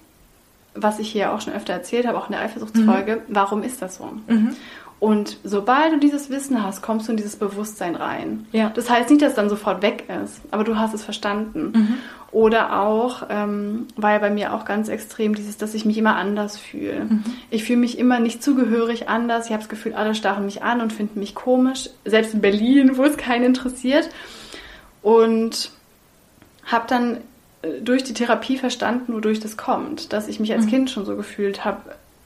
was ich hier auch schon öfter erzählt habe, auch in der Eifersuchtsfolge, mhm. warum ist das so? Mhm. Und sobald du dieses Wissen hast, kommst du in dieses Bewusstsein rein. Ja. Das heißt nicht, dass es dann sofort weg ist, aber du hast es verstanden. Mhm. Oder auch, ähm, war ja bei mir auch ganz extrem dieses, dass ich mich immer anders fühle. Mhm. Ich fühle mich immer nicht zugehörig anders. Ich habe das Gefühl, alle starren mich an und finden mich komisch. Selbst in Berlin, wo es keinen interessiert. Und habe dann äh, durch die Therapie verstanden, wodurch das kommt. Dass ich mich als mhm. Kind schon so gefühlt habe,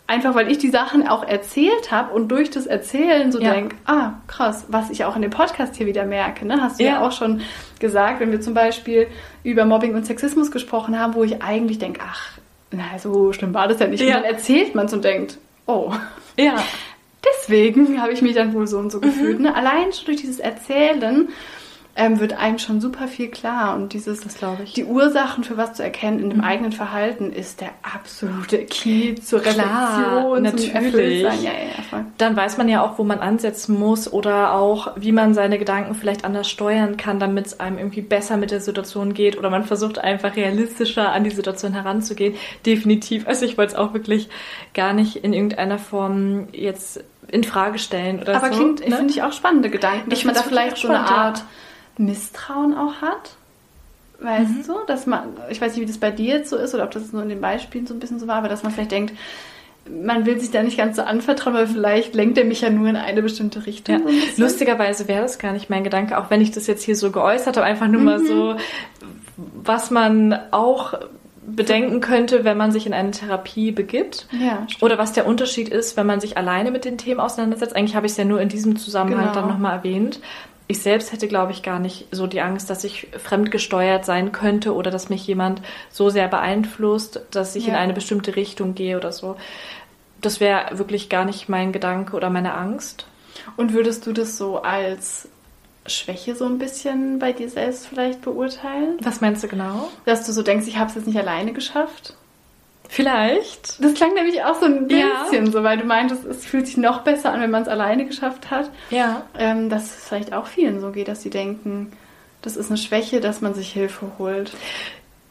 einfach weil ich die Sachen auch erzählt habe und durch das Erzählen so ja. denke, ah, krass, was ich auch in dem Podcast hier wieder merke. Ne? Hast du ja. ja auch schon gesagt, wenn wir zum Beispiel über Mobbing und Sexismus gesprochen haben, wo ich eigentlich denke, ach, na, so schlimm war das ja nicht. Ja. Und dann erzählt man es und denkt, oh. Ja. Deswegen habe ich mich dann wohl so und so gefühlt. Mhm. Ne? Allein schon durch dieses Erzählen ähm, wird einem schon super viel klar. Und dieses, das glaube ich. Die Ursachen für was zu erkennen in dem mhm. eigenen Verhalten ist der absolute Key zur Reflexion, natürlich. Ja, ja, Dann weiß man ja auch, wo man ansetzen muss oder auch, wie man seine Gedanken vielleicht anders steuern kann, damit es einem irgendwie besser mit der Situation geht oder man versucht einfach realistischer an die Situation heranzugehen. Definitiv. Also ich wollte es auch wirklich gar nicht in irgendeiner Form jetzt in Frage stellen oder Aber so. Aber ne? finde ich auch spannende Gedanken, dass ich man da vielleicht so eine Art Misstrauen auch hat. Weißt mhm. du, dass man, ich weiß nicht, wie das bei dir jetzt so ist oder ob das nur in den Beispielen so ein bisschen so war, aber dass man vielleicht denkt, man will sich da nicht ganz so anvertrauen, weil vielleicht lenkt er mich ja nur in eine bestimmte Richtung. Ja. So Lustigerweise wäre das gar nicht mein Gedanke, auch wenn ich das jetzt hier so geäußert habe, einfach nur mhm. mal so, was man auch bedenken könnte, wenn man sich in eine Therapie begibt. Ja, Oder was der Unterschied ist, wenn man sich alleine mit den Themen auseinandersetzt. Eigentlich habe ich es ja nur in diesem Zusammenhang genau. dann nochmal erwähnt ich selbst hätte, glaube ich, gar nicht so die Angst, dass ich fremdgesteuert sein könnte oder dass mich jemand so sehr beeinflusst, dass ich ja. in eine bestimmte Richtung gehe oder so. Das wäre wirklich gar nicht mein Gedanke oder meine Angst. Und würdest du das so als Schwäche so ein bisschen bei dir selbst vielleicht beurteilen? Was meinst du genau? Dass du so denkst, ich habe es jetzt nicht alleine geschafft? Vielleicht. Das klang nämlich auch so ein bisschen ja. so, weil du meintest, es fühlt sich noch besser an, wenn man es alleine geschafft hat. Ja. Ähm, dass es vielleicht auch vielen so geht, dass sie denken, das ist eine Schwäche, dass man sich Hilfe holt.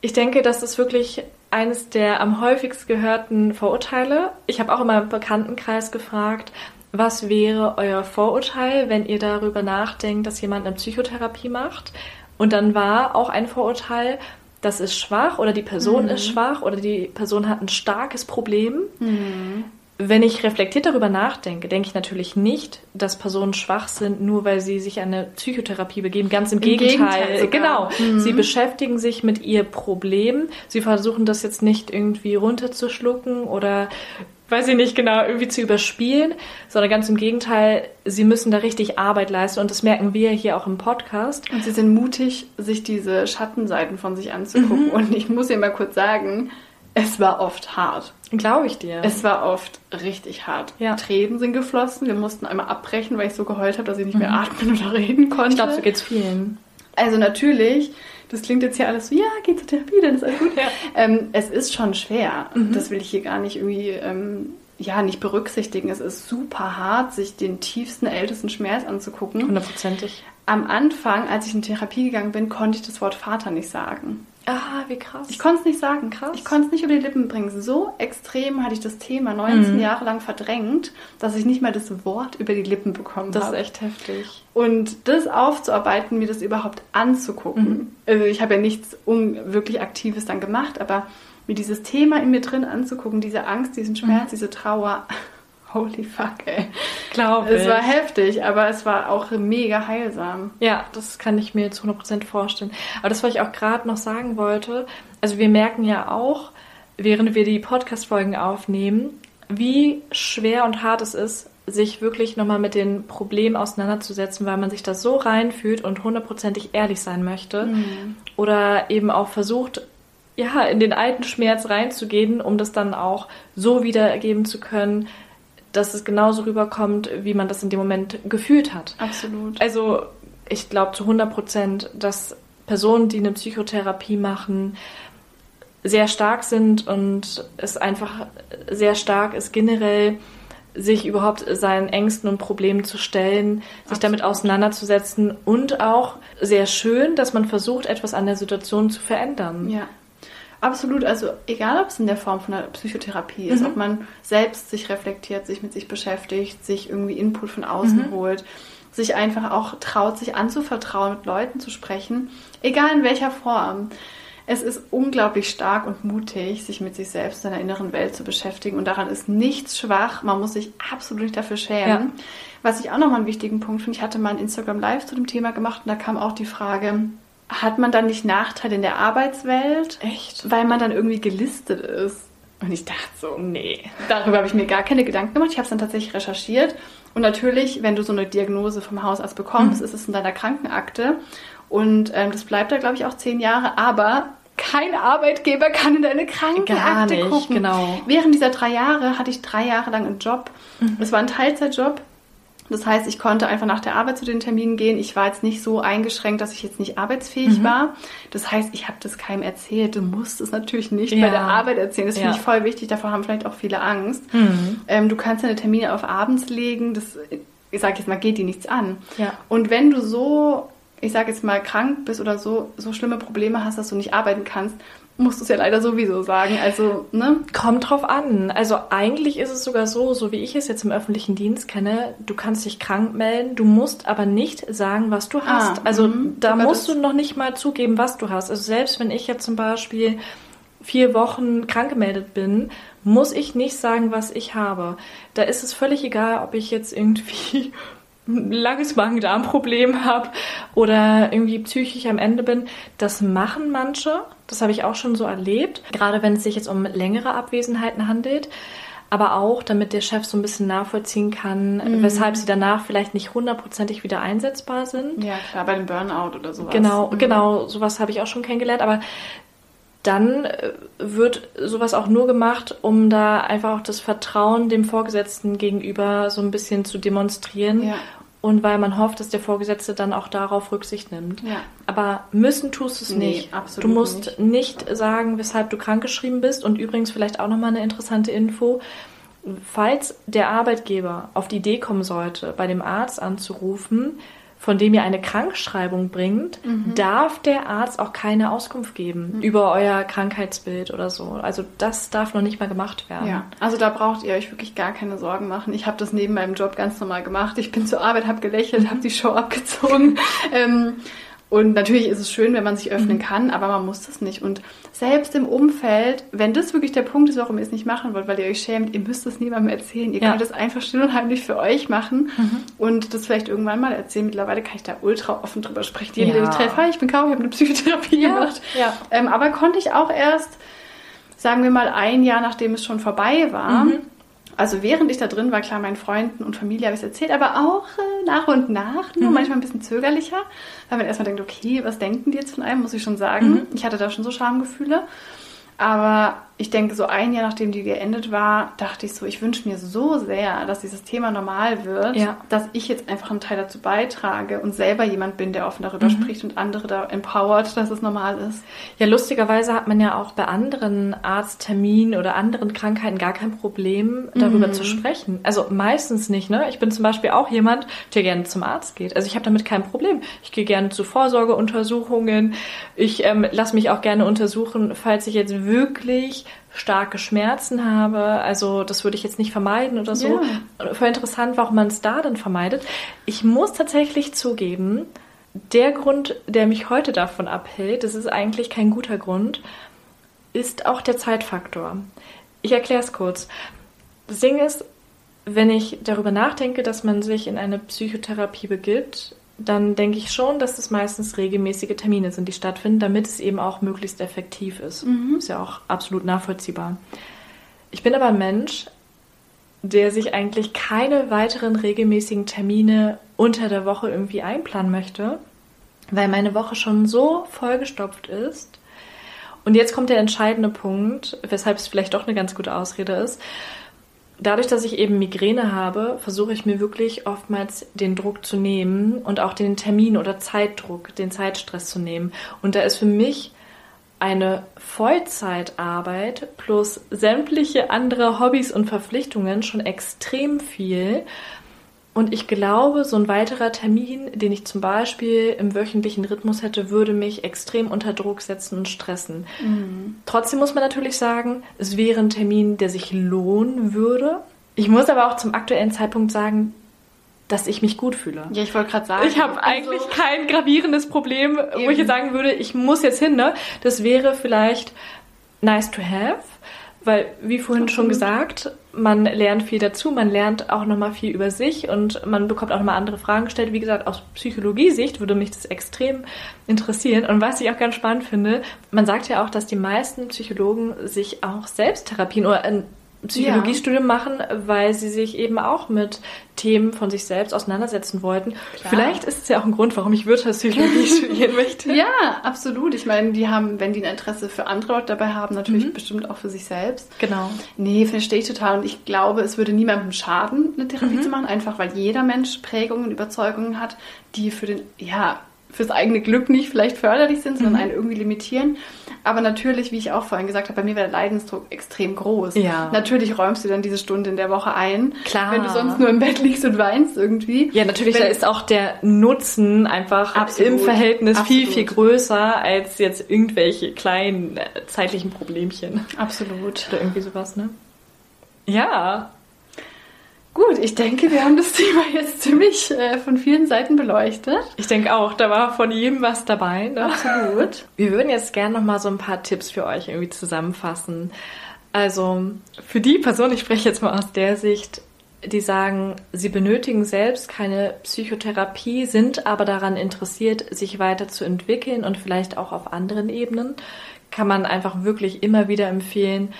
Ich denke, das ist wirklich eines der am häufigst gehörten Vorurteile. Ich habe auch in meinem Bekanntenkreis gefragt, was wäre euer Vorurteil, wenn ihr darüber nachdenkt, dass jemand eine Psychotherapie macht? Und dann war auch ein Vorurteil, das ist schwach oder die Person mhm. ist schwach oder die Person hat ein starkes Problem. Mhm. Wenn ich reflektiert darüber nachdenke, denke ich natürlich nicht, dass Personen schwach sind, nur weil sie sich an eine Psychotherapie begeben. Ganz im, Im Gegenteil. Gegenteil genau. Mhm. Sie beschäftigen sich mit ihr Problem. Sie versuchen das jetzt nicht irgendwie runterzuschlucken oder weiß ich nicht genau, irgendwie zu überspielen, sondern ganz im Gegenteil, sie müssen da richtig Arbeit leisten und das merken wir hier auch im Podcast. Und sie sind mutig, sich diese Schattenseiten von sich anzugucken. Mhm. Und ich muss dir mal kurz sagen, es war oft hart. Glaube ich dir. Es war oft richtig hart. Ja. Tränen sind geflossen. Wir mussten einmal abbrechen, weil ich so geheult habe, dass ich nicht mehr mhm. atmen oder reden konnte. Ich glaube, so geht es vielen. Also natürlich das klingt jetzt hier alles so, ja, geh zur Therapie, dann ist alles gut. Ja. Ähm, es ist schon schwer. Mhm. Das will ich hier gar nicht irgendwie, ähm, ja, nicht berücksichtigen. Es ist super hart, sich den tiefsten, ältesten Schmerz anzugucken. Hundertprozentig. Am Anfang, als ich in Therapie gegangen bin, konnte ich das Wort Vater nicht sagen. Ah, wie krass. Ich konnte es nicht sagen. Krass. Ich konnte es nicht über die Lippen bringen. So extrem hatte ich das Thema 19 mhm. Jahre lang verdrängt, dass ich nicht mal das Wort über die Lippen bekommen das habe. Das ist echt heftig. Und das aufzuarbeiten, mir das überhaupt anzugucken. Mhm. Also ich habe ja nichts wirklich Aktives dann gemacht, aber mir dieses Thema in mir drin anzugucken, diese Angst, diesen Schmerz, mhm. diese Trauer, holy fuck, ey. Glaube Es war heftig, aber es war auch mega heilsam. Ja, das kann ich mir zu 100% vorstellen. Aber das, was ich auch gerade noch sagen wollte, also wir merken ja auch, während wir die Podcast-Folgen aufnehmen, wie schwer und hart es ist, sich wirklich nochmal mit den Problemen auseinanderzusetzen, weil man sich da so reinfühlt und hundertprozentig ehrlich sein möchte. Mhm. Oder eben auch versucht, ja, in den alten Schmerz reinzugehen, um das dann auch so wiedergeben zu können, dass es genauso rüberkommt, wie man das in dem Moment gefühlt hat. Absolut. Also ich glaube zu 100 Prozent, dass Personen, die eine Psychotherapie machen, sehr stark sind und es einfach sehr stark ist, generell sich überhaupt seinen Ängsten und Problemen zu stellen, sich Absolut. damit auseinanderzusetzen und auch sehr schön, dass man versucht, etwas an der Situation zu verändern. Ja. Absolut, also egal ob es in der Form von einer Psychotherapie ist, mhm. ob man selbst sich reflektiert, sich mit sich beschäftigt, sich irgendwie Input von außen mhm. holt, sich einfach auch traut, sich anzuvertrauen, mit Leuten zu sprechen, egal in welcher Form. Es ist unglaublich stark und mutig, sich mit sich selbst, seiner inneren Welt zu beschäftigen. Und daran ist nichts schwach. Man muss sich absolut nicht dafür schämen. Ja. Was ich auch nochmal einen wichtigen Punkt finde, ich hatte mal ein Instagram Live zu dem Thema gemacht und da kam auch die Frage, hat man dann nicht Nachteile in der Arbeitswelt? Echt? Weil man dann irgendwie gelistet ist. Und ich dachte so, nee, darüber habe ich mir gar keine Gedanken gemacht. Ich habe es dann tatsächlich recherchiert. Und natürlich, wenn du so eine Diagnose vom Hausarzt bekommst, mhm. ist es in deiner Krankenakte. Und ähm, das bleibt da, glaube ich, auch zehn Jahre. Aber kein Arbeitgeber kann in deine Krankenakte nicht, gucken. Genau. Während dieser drei Jahre hatte ich drei Jahre lang einen Job. Mhm. Es war ein Teilzeitjob. Das heißt, ich konnte einfach nach der Arbeit zu den Terminen gehen. Ich war jetzt nicht so eingeschränkt, dass ich jetzt nicht arbeitsfähig mhm. war. Das heißt, ich habe das keinem erzählt. Du musst es natürlich nicht ja. bei der Arbeit erzählen. Das ja. finde ich voll wichtig. Davor haben vielleicht auch viele Angst. Mhm. Ähm, du kannst deine Termine auf abends legen. Das, ich sage jetzt mal, geht dir nichts an. Ja. Und wenn du so ich sage jetzt mal, krank bist oder so, so schlimme Probleme hast, dass du nicht arbeiten kannst, musst du es ja leider sowieso sagen. Also, ne? Kommt drauf an. Also eigentlich ist es sogar so, so wie ich es jetzt im öffentlichen Dienst kenne, du kannst dich krank melden, du musst aber nicht sagen, was du hast. Ah, also mh, da musst du noch nicht mal zugeben, was du hast. Also selbst wenn ich jetzt zum Beispiel vier Wochen krank gemeldet bin, muss ich nicht sagen, was ich habe. Da ist es völlig egal, ob ich jetzt irgendwie langes Magen-Darm-Problem habe oder irgendwie psychisch am Ende bin. Das machen manche. Das habe ich auch schon so erlebt. Gerade wenn es sich jetzt um längere Abwesenheiten handelt. Aber auch, damit der Chef so ein bisschen nachvollziehen kann, mhm. weshalb sie danach vielleicht nicht hundertprozentig wieder einsetzbar sind. Ja, klar, bei dem Burnout oder sowas. Genau, mhm. genau, sowas habe ich auch schon kennengelernt. Aber dann äh, wird sowas auch nur gemacht, um da einfach auch das Vertrauen dem Vorgesetzten gegenüber so ein bisschen zu demonstrieren. Ja. Und weil man hofft, dass der Vorgesetzte dann auch darauf Rücksicht nimmt. Ja. Aber müssen tust du es nee, nicht. Absolut du musst nicht. nicht sagen, weshalb du krankgeschrieben bist. Und übrigens vielleicht auch nochmal eine interessante Info. Falls der Arbeitgeber auf die Idee kommen sollte, bei dem Arzt anzurufen, von dem ihr eine Krankschreibung bringt, mhm. darf der Arzt auch keine Auskunft geben mhm. über euer Krankheitsbild oder so. Also das darf noch nicht mal gemacht werden. Ja, also da braucht ihr euch wirklich gar keine Sorgen machen. Ich habe das neben meinem Job ganz normal gemacht. Ich bin zur Arbeit, habe gelächelt, habe die Show abgezogen. ähm, und natürlich ist es schön, wenn man sich öffnen mhm. kann, aber man muss das nicht. Und selbst im Umfeld, wenn das wirklich der Punkt ist, warum ihr es nicht machen wollt, weil ihr euch schämt, ihr müsst es niemandem erzählen. Ihr ja. könnt es einfach still und heimlich für euch machen mhm. und das vielleicht irgendwann mal erzählen. Mittlerweile kann ich da ultra offen drüber sprechen. Jeden, ja. den ich treffe, ich bin Kau, ich habe eine Psychotherapie ja. gemacht. Ähm, aber konnte ich auch erst, sagen wir mal, ein Jahr nachdem es schon vorbei war. Mhm also während ich da drin war, klar, meinen Freunden und Familie habe ich es erzählt, aber auch äh, nach und nach, nur mhm. manchmal ein bisschen zögerlicher, weil man erstmal denkt, okay, was denken die jetzt von einem, muss ich schon sagen. Mhm. Ich hatte da schon so Schamgefühle. Aber ich denke, so ein Jahr nachdem die geendet war, dachte ich so, ich wünsche mir so sehr, dass dieses Thema normal wird, ja. dass ich jetzt einfach einen Teil dazu beitrage und selber jemand bin, der offen darüber mhm. spricht und andere da empowert, dass es normal ist. Ja, lustigerweise hat man ja auch bei anderen Arztterminen oder anderen Krankheiten gar kein Problem, darüber mhm. zu sprechen. Also meistens nicht, ne? Ich bin zum Beispiel auch jemand, der gerne zum Arzt geht. Also ich habe damit kein Problem. Ich gehe gerne zu Vorsorgeuntersuchungen. Ich ähm, lasse mich auch gerne untersuchen, falls ich jetzt wirklich starke Schmerzen habe. Also das würde ich jetzt nicht vermeiden oder so. Ja. Voll interessant, warum man es da dann vermeidet. Ich muss tatsächlich zugeben, der Grund, der mich heute davon abhält, das ist eigentlich kein guter Grund, ist auch der Zeitfaktor. Ich erkläre es kurz. Das Ding ist, wenn ich darüber nachdenke, dass man sich in eine Psychotherapie begibt, dann denke ich schon, dass es meistens regelmäßige Termine sind, die stattfinden, damit es eben auch möglichst effektiv ist. Mhm. Ist ja auch absolut nachvollziehbar. Ich bin aber ein Mensch, der sich eigentlich keine weiteren regelmäßigen Termine unter der Woche irgendwie einplanen möchte, weil meine Woche schon so vollgestopft ist. Und jetzt kommt der entscheidende Punkt, weshalb es vielleicht doch eine ganz gute Ausrede ist dadurch, dass ich eben Migräne habe, versuche ich mir wirklich oftmals den Druck zu nehmen und auch den Termin- oder Zeitdruck, den Zeitstress zu nehmen. Und da ist für mich eine Vollzeitarbeit plus sämtliche andere Hobbys und Verpflichtungen schon extrem viel. Und ich glaube, so ein weiterer Termin, den ich zum Beispiel im wöchentlichen Rhythmus hätte, würde mich extrem unter Druck setzen und stressen. Mhm. Trotzdem muss man natürlich sagen, es wäre ein Termin, der sich lohnen würde. Ich muss aber auch zum aktuellen Zeitpunkt sagen, dass ich mich gut fühle. Ja, ich wollte gerade sagen. Ich habe also eigentlich kein gravierendes Problem, eben. wo ich jetzt sagen würde, ich muss jetzt hin. Ne? Das wäre vielleicht nice to have, weil, wie vorhin schon gesagt, man lernt viel dazu, man lernt auch nochmal viel über sich und man bekommt auch nochmal andere Fragen gestellt. Wie gesagt, aus Psychologiesicht würde mich das extrem interessieren. Und was ich auch ganz spannend finde, man sagt ja auch, dass die meisten Psychologen sich auch Selbsttherapien oder Psychologiestudium ja. machen, weil sie sich eben auch mit Themen von sich selbst auseinandersetzen wollten. Klar. Vielleicht ist es ja auch ein Grund, warum ich Wirtschaftspsychologie studieren möchte. Ja, absolut. Ich meine, die haben, wenn die ein Interesse für andere Leute dabei haben, natürlich mhm. bestimmt auch für sich selbst. Genau. Nee, verstehe ich total. Und ich glaube, es würde niemandem schaden, eine Therapie mhm. zu machen, einfach weil jeder Mensch Prägungen und Überzeugungen hat, die für den, ja, fürs eigene Glück nicht vielleicht förderlich sind, sondern mhm. einen irgendwie limitieren. Aber natürlich, wie ich auch vorhin gesagt habe, bei mir wäre der Leidensdruck extrem groß. Ja. Natürlich räumst du dann diese Stunde in der Woche ein. Klar. Wenn du sonst nur im Bett liegst und weinst irgendwie. Ja, natürlich, wenn, da ist auch der Nutzen einfach absolut, im Verhältnis absolut. viel, viel größer als jetzt irgendwelche kleinen äh, zeitlichen Problemchen. Absolut. Oder irgendwie sowas, ne? Ja, Gut, ich denke, wir haben das Thema jetzt ziemlich äh, von vielen Seiten beleuchtet. Ich denke auch, da war von jedem was dabei. Ne? Absolut. Wir würden jetzt gerne noch mal so ein paar Tipps für euch irgendwie zusammenfassen. Also für die Person, ich spreche jetzt mal aus der Sicht, die sagen, sie benötigen selbst keine Psychotherapie, sind aber daran interessiert, sich weiterzuentwickeln und vielleicht auch auf anderen Ebenen, kann man einfach wirklich immer wieder empfehlen,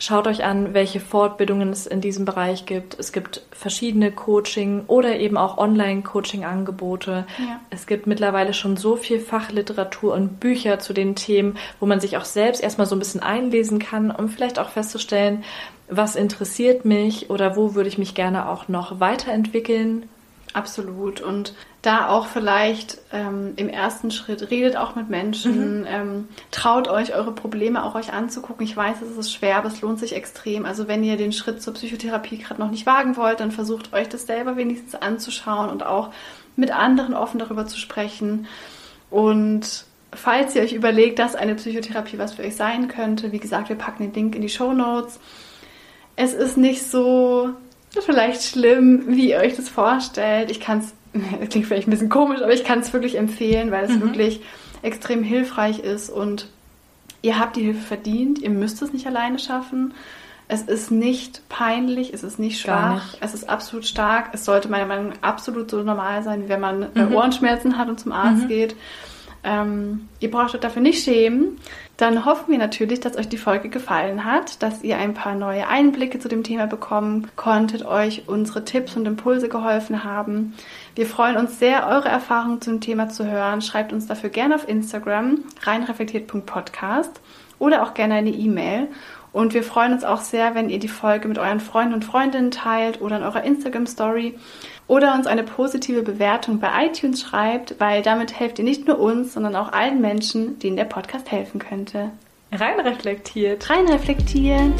Schaut euch an, welche Fortbildungen es in diesem Bereich gibt. Es gibt verschiedene Coaching oder eben auch Online-Coaching-Angebote. Ja. Es gibt mittlerweile schon so viel Fachliteratur und Bücher zu den Themen, wo man sich auch selbst erstmal so ein bisschen einlesen kann, um vielleicht auch festzustellen, was interessiert mich oder wo würde ich mich gerne auch noch weiterentwickeln. Absolut. Und da auch vielleicht ähm, im ersten Schritt redet auch mit Menschen, mhm. ähm, traut euch eure Probleme auch euch anzugucken. Ich weiß, es ist schwer, aber es lohnt sich extrem. Also wenn ihr den Schritt zur Psychotherapie gerade noch nicht wagen wollt, dann versucht euch das selber wenigstens anzuschauen und auch mit anderen offen darüber zu sprechen. Und falls ihr euch überlegt, dass eine Psychotherapie was für euch sein könnte, wie gesagt, wir packen den Link in die Show Notes. Es ist nicht so vielleicht schlimm, wie ihr euch das vorstellt. Ich kann es das klingt vielleicht ein bisschen komisch, aber ich kann es wirklich empfehlen, weil es mhm. wirklich extrem hilfreich ist und ihr habt die Hilfe verdient, ihr müsst es nicht alleine schaffen. Es ist nicht peinlich, es ist nicht schwach, nicht. es ist absolut stark. Es sollte meiner Meinung nach absolut so normal sein, wie wenn man äh, mhm. Ohrenschmerzen hat und zum Arzt mhm. geht. Ähm, ihr braucht euch dafür nicht schämen. Dann hoffen wir natürlich, dass euch die Folge gefallen hat, dass ihr ein paar neue Einblicke zu dem Thema bekommen konntet, euch unsere Tipps und Impulse geholfen haben. Wir freuen uns sehr, eure Erfahrungen zum Thema zu hören. Schreibt uns dafür gerne auf Instagram reinreflektiert.podcast oder auch gerne eine E-Mail. Und wir freuen uns auch sehr, wenn ihr die Folge mit euren Freunden und Freundinnen teilt oder in eurer Instagram-Story oder uns eine positive Bewertung bei iTunes schreibt, weil damit helft ihr nicht nur uns, sondern auch allen Menschen, denen der Podcast helfen könnte. Rein reflektiert. Rein reflektiert.